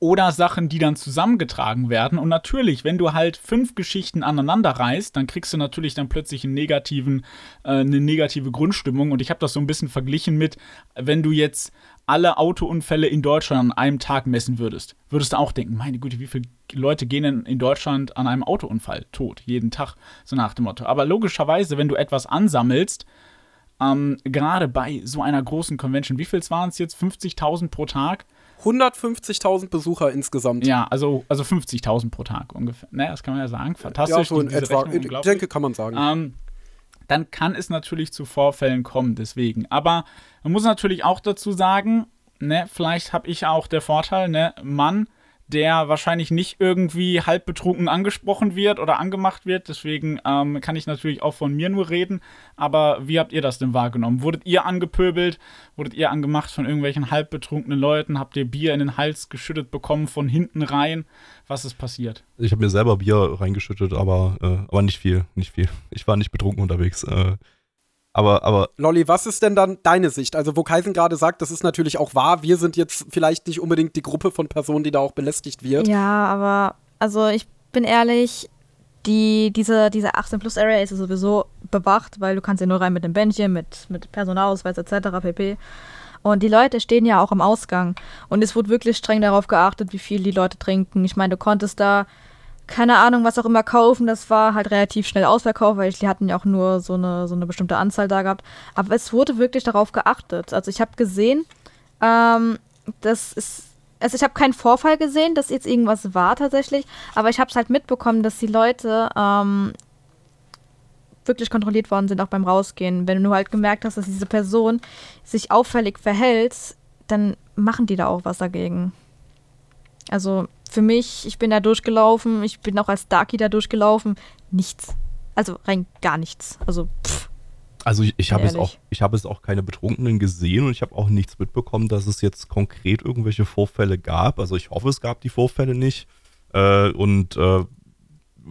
oder Sachen, die dann zusammengetragen werden. Und natürlich, wenn du halt fünf Geschichten aneinander reißt, dann kriegst du natürlich dann plötzlich einen negativen, äh, eine negative Grundstimmung. Und ich habe das so ein bisschen verglichen mit, wenn du jetzt alle Autounfälle in Deutschland an einem Tag messen würdest, würdest du auch denken, meine Güte, wie viele Leute gehen denn in Deutschland an einem Autounfall tot, jeden Tag, so nach dem Motto. Aber logischerweise, wenn du etwas ansammelst, ähm, gerade bei so einer großen Convention, wie viel waren es jetzt? 50.000 pro Tag? 150.000 Besucher insgesamt. Ja, also, also 50.000 pro Tag ungefähr. Ne, das kann man ja sagen. Fantastisch. Ja, so in etwa. ich denke, kann man sagen. Ähm, dann kann es natürlich zu Vorfällen kommen, deswegen. Aber man muss natürlich auch dazu sagen, ne, vielleicht habe ich auch der Vorteil, ne, Mann, der wahrscheinlich nicht irgendwie halb betrunken angesprochen wird oder angemacht wird. Deswegen ähm, kann ich natürlich auch von mir nur reden. Aber wie habt ihr das denn wahrgenommen? Wurdet ihr angepöbelt? Wurdet ihr angemacht von irgendwelchen halb betrunkenen Leuten? Habt ihr Bier in den Hals geschüttet bekommen von hinten rein? Was ist passiert? Ich habe mir selber Bier reingeschüttet, aber, äh, aber nicht viel, nicht viel. Ich war nicht betrunken unterwegs. Äh, aber, aber. Lolli, was ist denn dann deine Sicht? Also, wo Kaisen gerade sagt, das ist natürlich auch wahr. Wir sind jetzt vielleicht nicht unbedingt die Gruppe von Personen, die da auch belästigt wird. Ja, aber, also ich bin ehrlich, die, diese, diese 18 Plus Area ist sowieso bewacht, weil du kannst ja nur rein mit dem Bändchen, mit, mit Personalausweis etc. pp. Und die Leute stehen ja auch am Ausgang. Und es wurde wirklich streng darauf geachtet, wie viel die Leute trinken. Ich meine, du konntest da keine Ahnung, was auch immer kaufen. Das war halt relativ schnell ausverkauft, weil die hatten ja auch nur so eine, so eine bestimmte Anzahl da gehabt. Aber es wurde wirklich darauf geachtet. Also ich habe gesehen, ähm, das ist. Also ich habe keinen Vorfall gesehen, dass jetzt irgendwas war tatsächlich, aber ich habe es halt mitbekommen, dass die Leute ähm, wirklich kontrolliert worden sind, auch beim Rausgehen. Wenn du halt gemerkt hast, dass diese Person sich auffällig verhält, dann machen die da auch was dagegen. Also für mich, ich bin da durchgelaufen, ich bin auch als Darky da durchgelaufen, nichts. Also rein gar nichts. Also pff. Also ich, ich habe es auch, ich habe es auch keine Betrunkenen gesehen und ich habe auch nichts mitbekommen, dass es jetzt konkret irgendwelche Vorfälle gab. Also ich hoffe, es gab die Vorfälle nicht. Äh, und äh,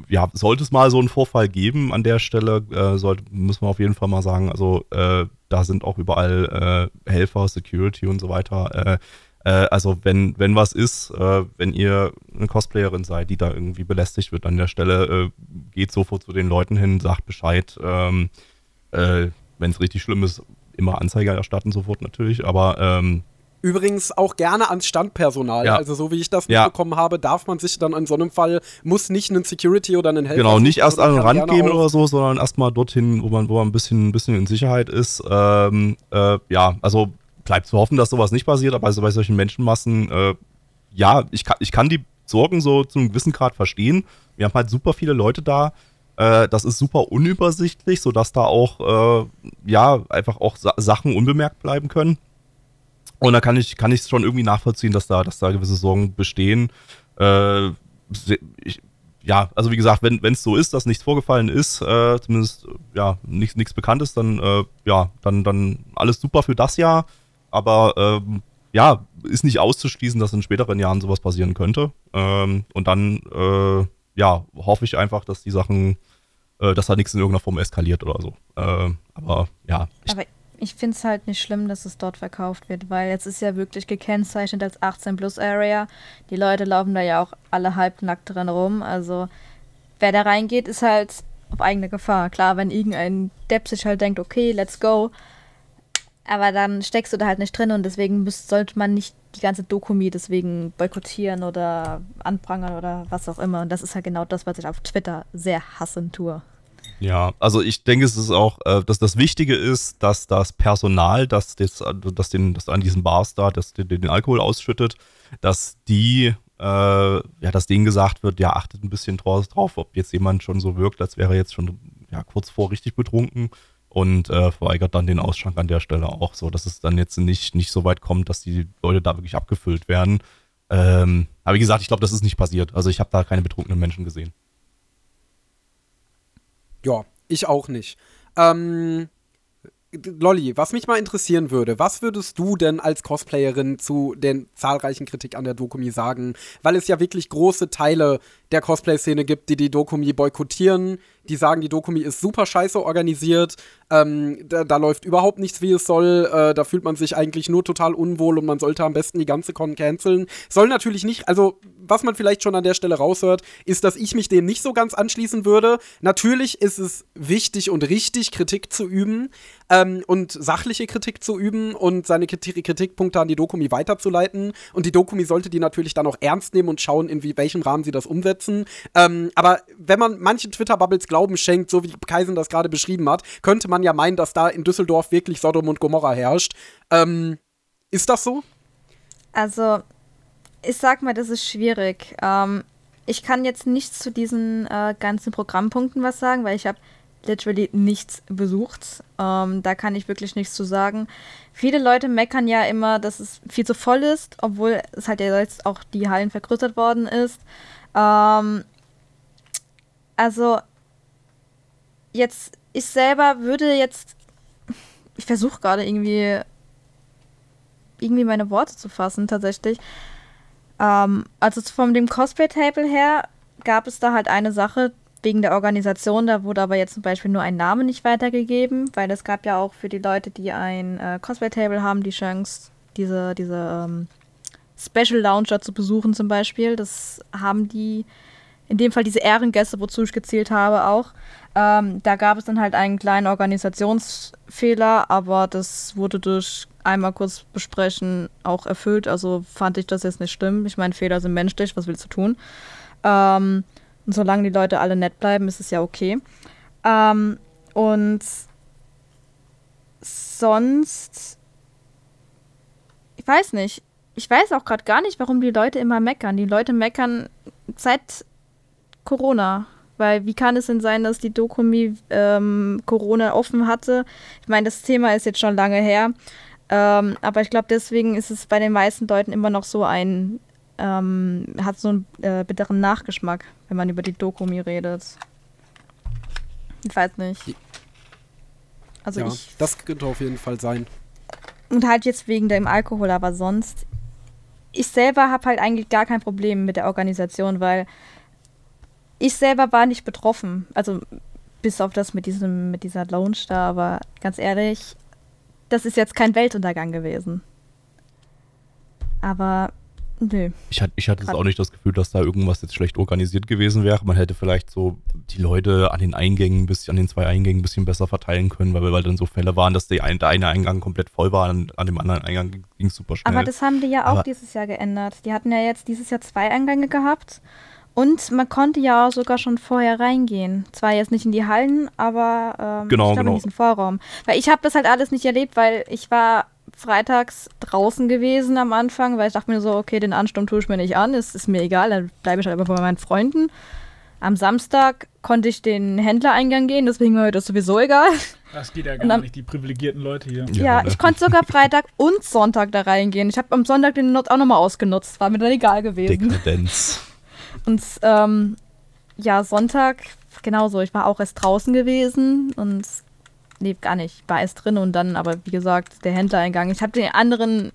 ja, sollte es mal so einen Vorfall geben an der Stelle, äh, sollte, müssen wir auf jeden Fall mal sagen, also äh, da sind auch überall äh, Helfer, Security und so weiter. Äh, also wenn, wenn was ist, äh, wenn ihr eine Cosplayerin seid, die da irgendwie belästigt wird an der Stelle, äh, geht sofort zu den Leuten hin, sagt Bescheid. Ähm, äh, wenn es richtig schlimm ist, immer Anzeige erstatten sofort natürlich, aber ähm, Übrigens auch gerne ans Standpersonal. Ja. Also so wie ich das mitbekommen ja. habe, darf man sich dann in so einem Fall, muss nicht einen Security oder einen Helfer Genau, nicht erst an den Rand gehen oder so, sondern erstmal dorthin, wo man, wo man ein bisschen, ein bisschen in Sicherheit ist. Ähm, äh, ja, also bleibt zu hoffen, dass sowas nicht passiert, aber also bei solchen Menschenmassen, äh, ja, ich kann, ich kann die Sorgen so zu einem gewissen Grad verstehen. Wir haben halt super viele Leute da. Äh, das ist super unübersichtlich, sodass da auch, äh, ja, einfach auch Sa Sachen unbemerkt bleiben können. Und da kann ich kann ich schon irgendwie nachvollziehen, dass da, dass da gewisse Sorgen bestehen. Äh, ich, ja, also wie gesagt, wenn es so ist, dass nichts vorgefallen ist, äh, zumindest ja nichts nichts Bekanntes, dann äh, ja, dann dann alles super für das Jahr. Aber ähm, ja, ist nicht auszuschließen, dass in späteren Jahren sowas passieren könnte. Ähm, und dann äh, ja hoffe ich einfach, dass die Sachen, äh, dass da nichts in irgendeiner Form eskaliert oder so. Äh, aber ja. Ich, aber ich finde es halt nicht schlimm, dass es dort verkauft wird, weil jetzt ist ja wirklich gekennzeichnet als 18 Plus Area. Die Leute laufen da ja auch alle halbnackt drin rum. Also wer da reingeht, ist halt auf eigene Gefahr. Klar, wenn irgendein Depp sich halt denkt, okay, let's go. Aber dann steckst du da halt nicht drin und deswegen müsst, sollte man nicht die ganze Dokumi deswegen boykottieren oder anprangern oder was auch immer. Und das ist halt genau das, was ich auf Twitter sehr hassen tue. Ja, also ich denke, es ist auch, äh, dass das Wichtige ist, dass das Personal, das, das, das, den, das an diesem Bars da, das den, den Alkohol ausschüttet, dass die, äh, ja, dass denen gesagt wird, ja, achtet ein bisschen drauf, ob jetzt jemand schon so wirkt, als wäre er jetzt schon ja, kurz vor richtig betrunken und äh, verweigert dann den Ausschank an der Stelle auch so, dass es dann jetzt nicht, nicht so weit kommt, dass die Leute da wirklich abgefüllt werden. Ähm, aber wie gesagt, ich glaube, das ist nicht passiert. Also ich habe da keine betrunkenen Menschen gesehen. Ja, ich auch nicht. Ähm, Lolly, was mich mal interessieren würde, was würdest du denn als Cosplayerin zu den zahlreichen Kritik an der Dokumi sagen? Weil es ja wirklich große Teile der Cosplay-Szene gibt, die die Dokumi boykottieren, die sagen, die Dokumi ist super scheiße organisiert, ähm, da, da, läuft überhaupt nichts, wie es soll, äh, da fühlt man sich eigentlich nur total unwohl und man sollte am besten die ganze Con canceln. Soll natürlich nicht, also was man vielleicht schon an der Stelle raushört, ist, dass ich mich dem nicht so ganz anschließen würde. Natürlich ist es wichtig und richtig, Kritik zu üben ähm, und sachliche Kritik zu üben und seine Kritikpunkte an die Dokumi weiterzuleiten. Und die Dokumi sollte die natürlich dann auch ernst nehmen und schauen, in welchem Rahmen sie das umsetzen. Ähm, aber wenn man manchen Twitter-Bubbles Glauben schenkt, so wie Kaisen das gerade beschrieben hat, könnte man ja meinen, dass da in Düsseldorf wirklich Sodom und Gomorra herrscht. Ähm, ist das so? Also, ich sag mal, das ist schwierig. Ähm, ich kann jetzt nichts zu diesen äh, ganzen Programmpunkten was sagen, weil ich habe literally nichts besucht. Ähm, da kann ich wirklich nichts zu sagen. Viele Leute meckern ja immer, dass es viel zu voll ist, obwohl es halt ja jetzt auch die Hallen vergrößert worden ist. Ähm, also jetzt, ich selber würde jetzt, ich versuche gerade irgendwie, irgendwie meine Worte zu fassen tatsächlich. Ähm, also von dem Cosplay-Table her gab es da halt eine Sache wegen der Organisation, da wurde aber jetzt zum Beispiel nur ein Name nicht weitergegeben, weil es gab ja auch für die Leute, die ein äh, Cosplay-Table haben, die Chance, diese, diese ähm, Special Launcher zu besuchen zum Beispiel. Das haben die, in dem Fall diese Ehrengäste, wozu ich gezählt habe, auch. Ähm, da gab es dann halt einen kleinen Organisationsfehler, aber das wurde durch einmal kurz besprechen auch erfüllt. Also fand ich das jetzt nicht schlimm. Ich meine, Fehler sind menschlich, was willst du tun? Ähm, und solange die Leute alle nett bleiben, ist es ja okay. Ähm, und sonst, ich weiß nicht. Ich weiß auch gerade gar nicht, warum die Leute immer meckern. Die Leute meckern seit Corona. Weil wie kann es denn sein, dass die Dokumi ähm, Corona offen hatte? Ich meine, das Thema ist jetzt schon lange her. Ähm, aber ich glaube, deswegen ist es bei den meisten Leuten immer noch so ein, ähm, hat so einen äh, bitteren Nachgeschmack, wenn man über die Dokumi redet. Ich weiß nicht. Also ja, ich. Das könnte auf jeden Fall sein. Und halt jetzt wegen dem Alkohol, aber sonst. Ich selber habe halt eigentlich gar kein Problem mit der Organisation, weil ich selber war nicht betroffen. Also bis auf das mit diesem, mit dieser Lounge da, aber ganz ehrlich, das ist jetzt kein Weltuntergang gewesen. Aber nö. Ich, hatte, ich hatte jetzt auch nicht das Gefühl, dass da irgendwas jetzt schlecht organisiert gewesen wäre. Man hätte vielleicht so die Leute an den Eingängen, bisschen, an den zwei Eingängen ein bisschen besser verteilen können, weil, weil dann so Fälle waren, dass der, ein, der eine Eingang komplett voll war, und an dem anderen Eingang ging es super schnell. Aber das haben die ja auch Aber dieses Jahr geändert. Die hatten ja jetzt dieses Jahr zwei Eingänge gehabt und man konnte ja sogar schon vorher reingehen. Zwar jetzt nicht in die Hallen, aber ähm, genau, ich genau. in diesen Vorraum. Weil ich habe das halt alles nicht erlebt, weil ich war freitags draußen gewesen am Anfang, weil ich dachte mir so, okay, den Ansturm tue ich mir nicht an, es ist mir egal, dann bleibe ich halt einfach bei meinen Freunden. Am Samstag konnte ich den Händlereingang gehen, deswegen war mir das sowieso egal. Das geht ja gar dann, nicht, die privilegierten Leute hier. Ja, ja ich konnte sogar Freitag und Sonntag da reingehen. Ich habe am Sonntag den Not auch nochmal ausgenutzt, war mir dann egal gewesen. Dekadenz. Und ähm, ja, Sonntag genauso. Ich war auch erst draußen gewesen und nee, gar nicht. Ich war erst drin und dann, aber wie gesagt, der Händlereingang. Ich habe den anderen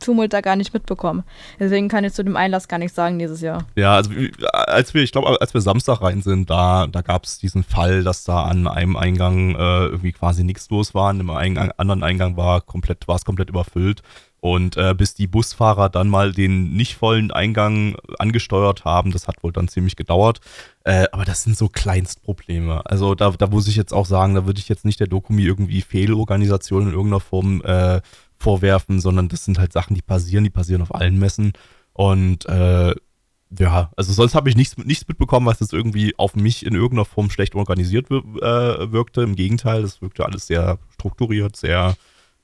Tumult da gar nicht mitbekommen. Deswegen kann ich zu dem Einlass gar nicht sagen dieses Jahr. Ja, also als wir, ich glaube, als wir Samstag rein sind, da, da gab es diesen Fall, dass da an einem Eingang äh, irgendwie quasi nichts los war, an einem Eingang, anderen Eingang war komplett, war es komplett überfüllt. Und äh, bis die Busfahrer dann mal den nicht vollen Eingang angesteuert haben, das hat wohl dann ziemlich gedauert. Äh, aber das sind so Kleinstprobleme. Also da, da muss ich jetzt auch sagen, da würde ich jetzt nicht der Dokumi irgendwie Fehlorganisation in irgendeiner Form äh, vorwerfen, sondern das sind halt Sachen, die passieren, die passieren auf allen Messen. Und äh, ja, also sonst habe ich nichts, nichts mitbekommen, was jetzt irgendwie auf mich in irgendeiner Form schlecht organisiert wir, äh, wirkte. Im Gegenteil, das wirkte alles sehr strukturiert, sehr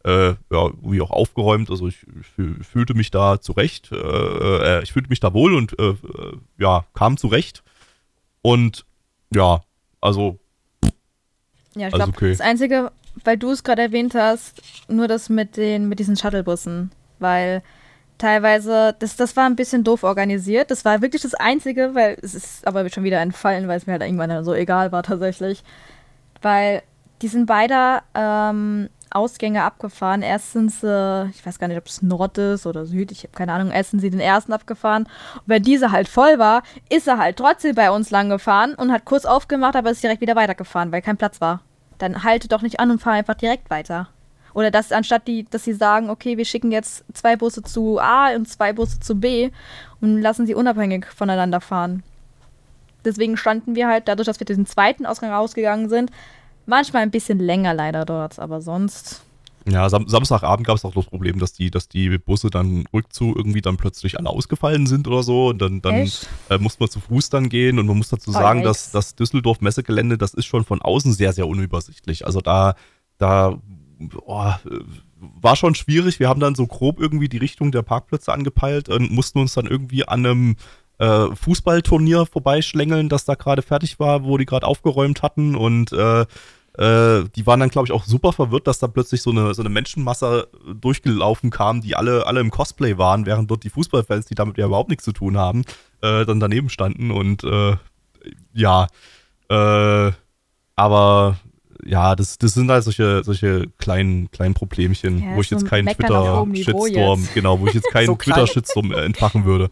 äh, ja, wie auch aufgeräumt. Also ich, ich fühlte mich da zurecht. Äh, äh, ich fühlte mich da wohl und äh, ja, kam zurecht. Und ja, also. Ja, ich also glaube, okay. das Einzige, weil du es gerade erwähnt hast, nur das mit den mit diesen Shuttlebussen, weil teilweise das das war ein bisschen doof organisiert. Das war wirklich das einzige, weil es ist aber schon wieder entfallen, weil es mir halt irgendwann so egal war tatsächlich, weil die sind beide ähm, Ausgänge abgefahren. Erstens, äh, ich weiß gar nicht, ob es Nord ist oder Süd, ich habe keine Ahnung, erst sind sie den ersten abgefahren. Und wenn diese halt voll war, ist er halt trotzdem bei uns lang gefahren und hat kurz aufgemacht, aber ist direkt wieder weitergefahren, weil kein Platz war dann halte doch nicht an und fahre einfach direkt weiter. Oder dass anstatt die, dass sie sagen, okay, wir schicken jetzt zwei Busse zu A und zwei Busse zu B und lassen sie unabhängig voneinander fahren. Deswegen standen wir halt, dadurch, dass wir diesen zweiten Ausgang rausgegangen sind, manchmal ein bisschen länger leider dort, aber sonst ja, Sam Samstagabend gab es auch das Problem, dass die, dass die Busse dann rückzu irgendwie dann plötzlich alle ausgefallen sind oder so. Und dann, dann äh, musste man zu Fuß dann gehen. Und man muss dazu oh, sagen, oh, dass das Düsseldorf-Messegelände, das ist schon von außen sehr, sehr unübersichtlich. Also da, da oh, war schon schwierig. Wir haben dann so grob irgendwie die Richtung der Parkplätze angepeilt und mussten uns dann irgendwie an einem äh, Fußballturnier vorbeischlängeln, das da gerade fertig war, wo die gerade aufgeräumt hatten. Und äh, äh, die waren dann, glaube ich, auch super verwirrt, dass da plötzlich so eine, so eine Menschenmasse durchgelaufen kam, die alle, alle im Cosplay waren, während dort die Fußballfans, die damit ja überhaupt nichts zu tun haben, äh, dann daneben standen. Und äh, ja, äh, aber ja, das, das sind halt solche, solche kleinen, kleinen Problemchen, ja, wo ich jetzt keinen Twitter-Shitstorm, genau, wo ich jetzt keinen so Twitter-Shitstorm entfachen würde.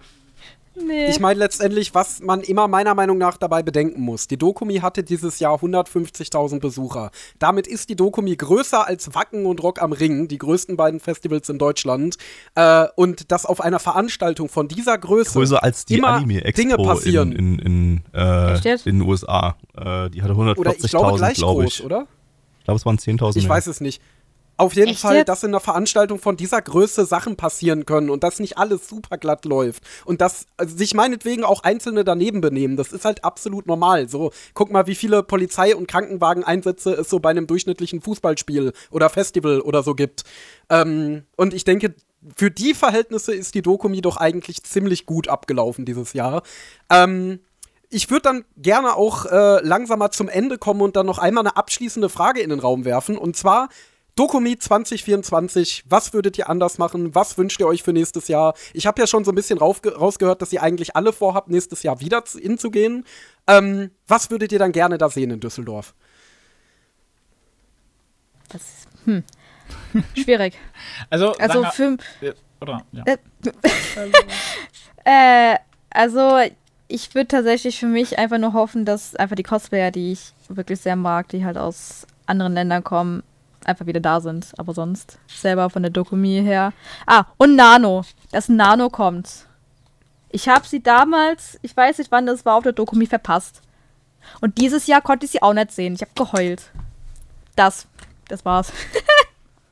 Nee. Ich meine letztendlich, was man immer meiner Meinung nach dabei bedenken muss. Die Dokumi hatte dieses Jahr 150.000 Besucher. Damit ist die Dokumi größer als Wacken und Rock am Ring, die größten beiden Festivals in Deutschland. Äh, und dass auf einer Veranstaltung von dieser Größe größer als die Anime Expo Dinge passieren. in, in, in, äh, in den USA. Äh, die hatte 140.000, glaube ich. oder? Ich glaube, es waren 10.000. Ich mehr. weiß es nicht. Auf jeden Echt Fall, jetzt? dass in einer Veranstaltung von dieser Größe Sachen passieren können und dass nicht alles super glatt läuft und dass also sich meinetwegen auch Einzelne daneben benehmen. Das ist halt absolut normal. So, guck mal, wie viele Polizei- und Krankenwageneinsätze es so bei einem durchschnittlichen Fußballspiel oder Festival oder so gibt. Ähm, und ich denke, für die Verhältnisse ist die Dokumi doch eigentlich ziemlich gut abgelaufen dieses Jahr. Ähm, ich würde dann gerne auch äh, langsamer zum Ende kommen und dann noch einmal eine abschließende Frage in den Raum werfen. Und zwar, Dokumi 2024, was würdet ihr anders machen? Was wünscht ihr euch für nächstes Jahr? Ich habe ja schon so ein bisschen rausgehört, dass ihr eigentlich alle vorhabt, nächstes Jahr wieder hinzugehen. Ähm, was würdet ihr dann gerne da sehen in Düsseldorf? Das ist, hm. Schwierig. Also, also für. Oder, ja. Äh, äh, also, ich würde tatsächlich für mich einfach nur hoffen, dass einfach die Cosplayer, die ich wirklich sehr mag, die halt aus anderen Ländern kommen, einfach wieder da sind. Aber sonst selber von der Dokumi her. Ah, und Nano. Dass Nano kommt. Ich habe sie damals, ich weiß nicht wann das war, auf der Dokumi verpasst. Und dieses Jahr konnte ich sie auch nicht sehen. Ich habe geheult. Das, das war's.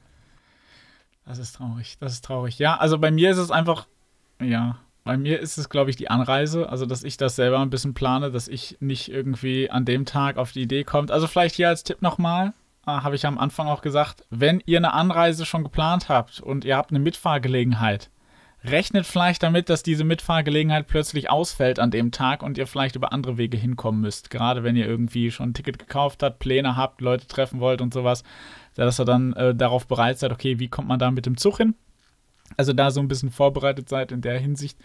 das ist traurig, das ist traurig. Ja, also bei mir ist es einfach, ja, bei mir ist es, glaube ich, die Anreise. Also, dass ich das selber ein bisschen plane, dass ich nicht irgendwie an dem Tag auf die Idee kommt. Also, vielleicht hier als Tipp nochmal. Ah, habe ich am Anfang auch gesagt, wenn ihr eine Anreise schon geplant habt und ihr habt eine Mitfahrgelegenheit, rechnet vielleicht damit, dass diese Mitfahrgelegenheit plötzlich ausfällt an dem Tag und ihr vielleicht über andere Wege hinkommen müsst. Gerade wenn ihr irgendwie schon ein Ticket gekauft habt, Pläne habt, Leute treffen wollt und sowas, dass ihr dann äh, darauf bereit seid, okay, wie kommt man da mit dem Zug hin? Also da so ein bisschen vorbereitet seid in der Hinsicht.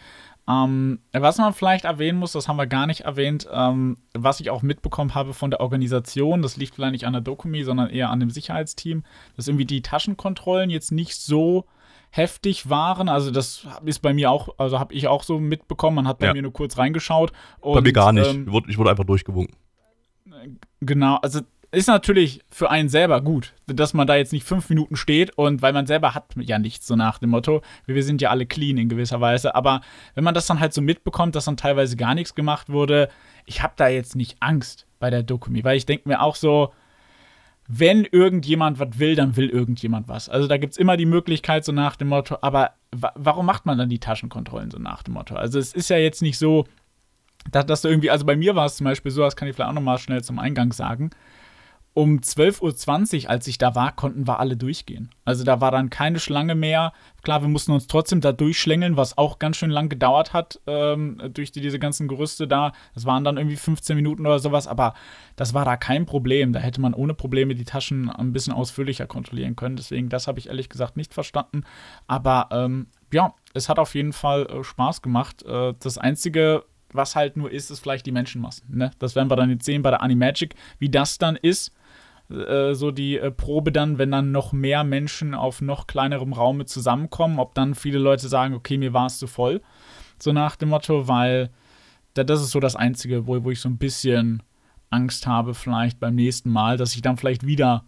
Ähm, was man vielleicht erwähnen muss, das haben wir gar nicht erwähnt, ähm, was ich auch mitbekommen habe von der Organisation, das liegt vielleicht nicht an der Dokumi, sondern eher an dem Sicherheitsteam, dass irgendwie die Taschenkontrollen jetzt nicht so heftig waren. Also das ist bei mir auch, also habe ich auch so mitbekommen. Man hat bei ja. mir nur kurz reingeschaut. Und, bei mir gar nicht. Ähm, ich wurde einfach durchgewunken. Genau, also ist natürlich für einen selber gut, dass man da jetzt nicht fünf Minuten steht und weil man selber hat ja nichts, so nach dem Motto, wir sind ja alle clean in gewisser Weise, aber wenn man das dann halt so mitbekommt, dass dann teilweise gar nichts gemacht wurde, ich habe da jetzt nicht Angst bei der Dokumi, weil ich denke mir auch so, wenn irgendjemand was will, dann will irgendjemand was. Also da gibt es immer die Möglichkeit, so nach dem Motto, aber warum macht man dann die Taschenkontrollen so nach dem Motto? Also es ist ja jetzt nicht so, dass, dass du irgendwie, also bei mir war es zum Beispiel so, das kann ich vielleicht auch nochmal schnell zum Eingang sagen, um 12.20 Uhr, als ich da war, konnten wir alle durchgehen. Also da war dann keine Schlange mehr. Klar, wir mussten uns trotzdem da durchschlängeln, was auch ganz schön lang gedauert hat, ähm, durch die, diese ganzen Gerüste da. Das waren dann irgendwie 15 Minuten oder sowas, aber das war da kein Problem. Da hätte man ohne Probleme die Taschen ein bisschen ausführlicher kontrollieren können. Deswegen, das habe ich ehrlich gesagt nicht verstanden. Aber ähm, ja, es hat auf jeden Fall äh, Spaß gemacht. Äh, das Einzige, was halt nur ist, ist vielleicht die Menschenmassen. Ne? Das werden wir dann jetzt sehen bei der Animagic, wie das dann ist äh, so die äh, Probe dann, wenn dann noch mehr Menschen auf noch kleinerem Raum zusammenkommen, ob dann viele Leute sagen, okay, mir war es zu voll. So nach dem Motto, weil da, das ist so das Einzige, wo, wo ich so ein bisschen Angst habe, vielleicht beim nächsten Mal, dass ich dann vielleicht wieder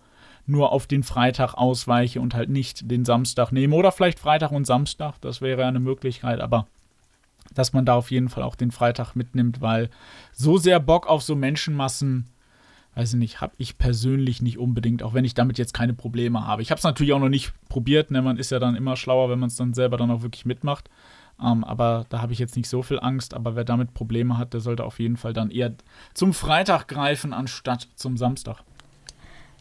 nur auf den Freitag ausweiche und halt nicht den Samstag nehme. Oder vielleicht Freitag und Samstag, das wäre eine Möglichkeit, aber dass man da auf jeden Fall auch den Freitag mitnimmt, weil so sehr Bock auf so Menschenmassen weiß ich nicht, habe ich persönlich nicht unbedingt, auch wenn ich damit jetzt keine Probleme habe. Ich habe es natürlich auch noch nicht probiert, ne? man ist ja dann immer schlauer, wenn man es dann selber dann auch wirklich mitmacht. Ähm, aber da habe ich jetzt nicht so viel Angst. Aber wer damit Probleme hat, der sollte auf jeden Fall dann eher zum Freitag greifen, anstatt zum Samstag.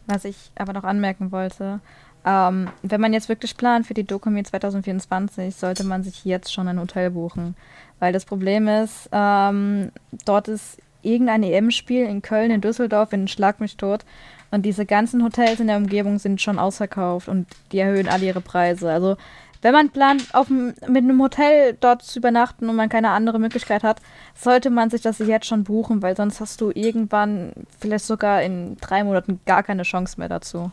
Was ich aber noch anmerken wollte, ähm, wenn man jetzt wirklich plant für die Dokumi 2024, sollte man sich jetzt schon ein Hotel buchen. Weil das Problem ist, ähm, dort ist irgendein EM-Spiel in Köln, in Düsseldorf, in Schlag mich tot. Und diese ganzen Hotels in der Umgebung sind schon ausverkauft und die erhöhen alle ihre Preise. Also wenn man plant, auf, mit einem Hotel dort zu übernachten und man keine andere Möglichkeit hat, sollte man sich das jetzt schon buchen, weil sonst hast du irgendwann, vielleicht sogar in drei Monaten, gar keine Chance mehr dazu.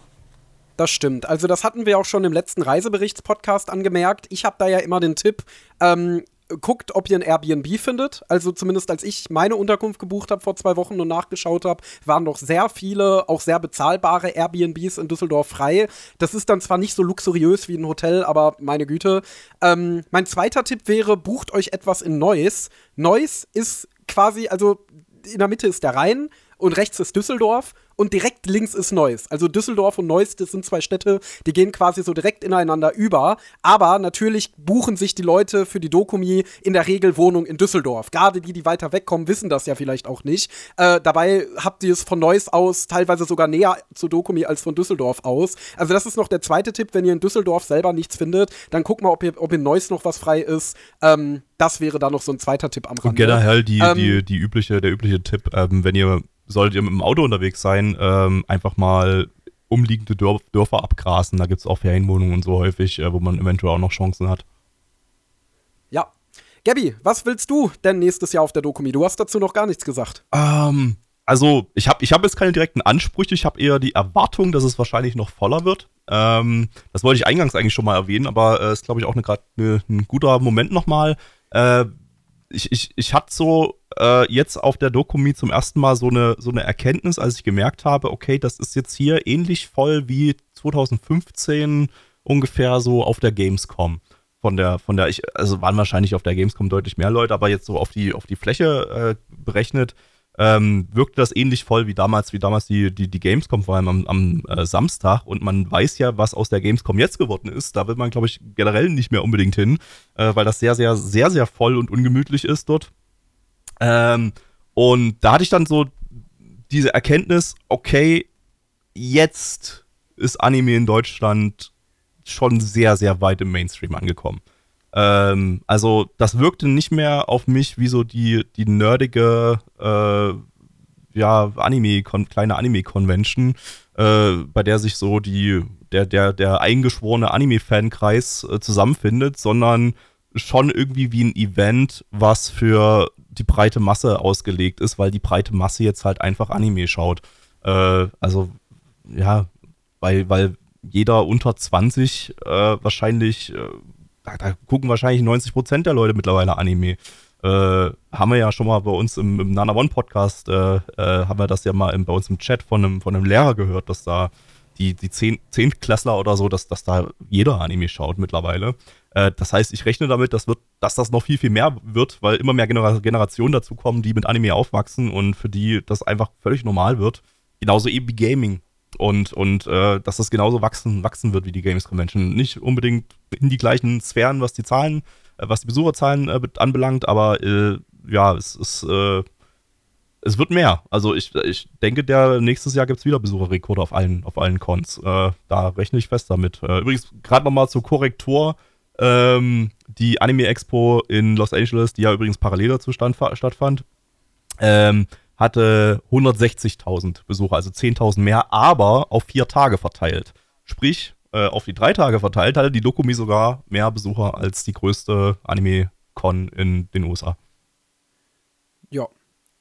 Das stimmt. Also das hatten wir auch schon im letzten Reiseberichtspodcast angemerkt. Ich habe da ja immer den Tipp, ähm, guckt, ob ihr ein Airbnb findet. Also zumindest als ich meine Unterkunft gebucht habe vor zwei Wochen und nachgeschaut habe, waren noch sehr viele, auch sehr bezahlbare Airbnbs in Düsseldorf frei. Das ist dann zwar nicht so luxuriös wie ein Hotel, aber meine Güte. Ähm, mein zweiter Tipp wäre, bucht euch etwas in Neuss. Neuss ist quasi, also in der Mitte ist der Rhein und rechts ist Düsseldorf und direkt links ist Neuss. Also Düsseldorf und Neuss, das sind zwei Städte, die gehen quasi so direkt ineinander über. Aber natürlich buchen sich die Leute für die Dokumi in der Regel Wohnung in Düsseldorf. Gerade die, die weiter wegkommen, wissen das ja vielleicht auch nicht. Äh, dabei habt ihr es von Neuss aus teilweise sogar näher zur Dokumi als von Düsseldorf aus. Also das ist noch der zweite Tipp, wenn ihr in Düsseldorf selber nichts findet, dann guckt mal, ob, ihr, ob in Neuss noch was frei ist. Ähm, das wäre da noch so ein zweiter Tipp am Rande. Und generell die, ähm, die, die übliche, der übliche Tipp, ähm, wenn ihr solltet ihr mit dem Auto unterwegs sein, ähm, einfach mal umliegende Dörf Dörfer abgrasen. Da gibt es auch Ferienwohnungen und so häufig, äh, wo man eventuell auch noch Chancen hat. Ja. Gabby, was willst du denn nächstes Jahr auf der Dokumi? Du hast dazu noch gar nichts gesagt. Ähm, also, ich habe ich hab jetzt keine direkten Ansprüche. Ich habe eher die Erwartung, dass es wahrscheinlich noch voller wird. Ähm, das wollte ich eingangs eigentlich schon mal erwähnen, aber es äh, ist, glaube ich, auch gerade ne, ein guter Moment nochmal. Äh, ich, ich, ich hatte so äh, jetzt auf der Dokumi zum ersten Mal so eine, so eine Erkenntnis, als ich gemerkt habe, okay, das ist jetzt hier ähnlich voll wie 2015 ungefähr so auf der Gamescom. Von der, von der, ich, also waren wahrscheinlich auf der Gamescom deutlich mehr Leute, aber jetzt so auf die, auf die Fläche äh, berechnet, ähm, wirkte das ähnlich voll wie damals, wie damals die, die, die Gamescom, vor allem am, am äh, Samstag. Und man weiß ja, was aus der Gamescom jetzt geworden ist. Da wird man, glaube ich, generell nicht mehr unbedingt hin, äh, weil das sehr, sehr, sehr, sehr voll und ungemütlich ist dort. Ähm, und da hatte ich dann so diese Erkenntnis, okay, jetzt ist Anime in Deutschland schon sehr, sehr weit im Mainstream angekommen. Ähm, also das wirkte nicht mehr auf mich wie so die, die nerdige äh, ja, Anime, kleine Anime-Convention, äh, bei der sich so die, der, der, der eingeschworene Anime-Fankreis äh, zusammenfindet, sondern schon irgendwie wie ein Event, was für die breite Masse ausgelegt ist, weil die breite Masse jetzt halt einfach Anime schaut. Äh, also, ja, weil, weil jeder unter 20 äh, wahrscheinlich, äh, da, da, gucken wahrscheinlich 90 Prozent der Leute mittlerweile Anime. Äh, haben wir ja schon mal bei uns im, im Nana One Podcast, äh, äh, haben wir das ja mal im, bei uns im Chat von einem, von einem Lehrer gehört, dass da die, die Zehn, Zehntklässler oder so, dass, dass da jeder Anime schaut mittlerweile. Äh, das heißt, ich rechne damit, dass, wird, dass das noch viel, viel mehr wird, weil immer mehr Genera Generationen dazu kommen, die mit Anime aufwachsen und für die das einfach völlig normal wird. Genauso eben wie Gaming. Und, und äh, dass das genauso wachsen, wachsen wird wie die Games Convention. Nicht unbedingt in die gleichen Sphären, was die Zahlen, äh, was die Besucherzahlen äh, anbelangt, aber äh, ja, es ist äh, es wird mehr. Also ich, ich denke, der nächstes Jahr gibt es wieder Besucherrekorde auf allen, auf allen Cons. Äh, da rechne ich fest damit. Äh, übrigens, gerade nochmal zur Korrektur. Ähm, die Anime Expo in Los Angeles, die ja übrigens parallel dazu stand, stattfand, ähm, hatte 160.000 Besucher, also 10.000 mehr, aber auf vier Tage verteilt. Sprich, äh, auf die drei Tage verteilt hatte die Dokumi sogar mehr Besucher als die größte Anime-Con in den USA. Ja,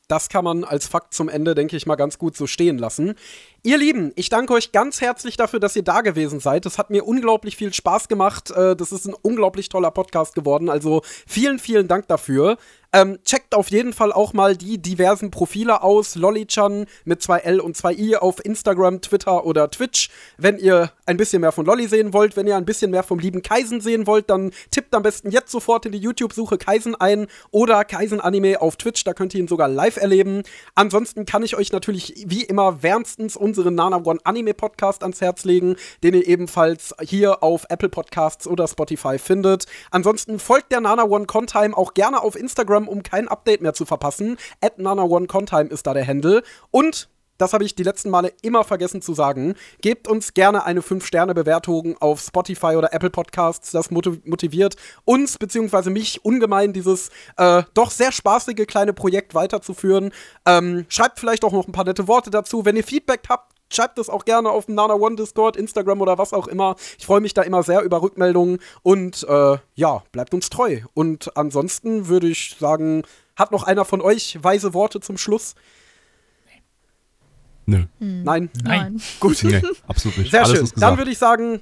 das kann man als Fakt zum Ende, denke ich mal, ganz gut so stehen lassen. Ihr Lieben, ich danke euch ganz herzlich dafür, dass ihr da gewesen seid. Das hat mir unglaublich viel Spaß gemacht. Äh, das ist ein unglaublich toller Podcast geworden. Also vielen, vielen Dank dafür. Ähm, checkt auf jeden Fall auch mal die diversen Profile aus. Lollichan mit zwei L und zwei I auf Instagram, Twitter oder Twitch. Wenn ihr ein bisschen mehr von Lolli sehen wollt, wenn ihr ein bisschen mehr vom lieben Kaisen sehen wollt, dann tippt am besten jetzt sofort in die YouTube-Suche Kaisen ein oder Kaisen Anime auf Twitch. Da könnt ihr ihn sogar live erleben. Ansonsten kann ich euch natürlich wie immer wärmstens unseren Nana One Anime Podcast ans Herz legen, den ihr ebenfalls hier auf Apple Podcasts oder Spotify findet. Ansonsten folgt der Nana One Contime auch gerne auf Instagram um kein Update mehr zu verpassen. At NanaOneContime ist da der Handle. Und das habe ich die letzten Male immer vergessen zu sagen. Gebt uns gerne eine 5-Sterne-Bewertung auf Spotify oder Apple Podcasts. Das motiviert uns bzw. mich ungemein, dieses äh, doch sehr spaßige kleine Projekt weiterzuführen. Ähm, schreibt vielleicht auch noch ein paar nette Worte dazu. Wenn ihr Feedback habt, schreibt es auch gerne auf dem Nana One Discord, Instagram oder was auch immer. Ich freue mich da immer sehr über Rückmeldungen und äh, ja, bleibt uns treu. Und ansonsten würde ich sagen, hat noch einer von euch weise Worte zum Schluss? Nö. Hm. Nein? Nein. Gut. Nee, absolut nicht. Sehr Alles schön. Dann würde ich sagen,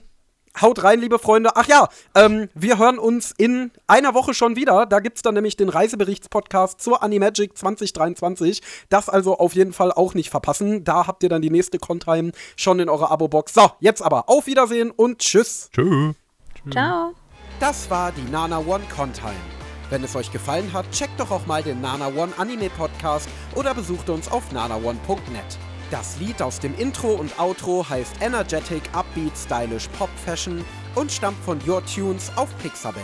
haut rein, liebe Freunde. Ach ja, ähm, wir hören uns in einer Woche schon wieder. Da gibt es dann nämlich den Reiseberichtspodcast zur Animagic 2023. Das also auf jeden Fall auch nicht verpassen. Da habt ihr dann die nächste Contime schon in eurer Abo-Box. So, jetzt aber auf Wiedersehen und tschüss. Tschö. Ciao. Das war die Nana One Contime. Wenn es euch gefallen hat, checkt doch auch mal den Nana One Anime Podcast oder besucht uns auf nanaone.net. Das Lied aus dem Intro und Outro heißt Energetic Upbeat Stylish Pop Fashion und stammt von Your Tunes auf Pixabay.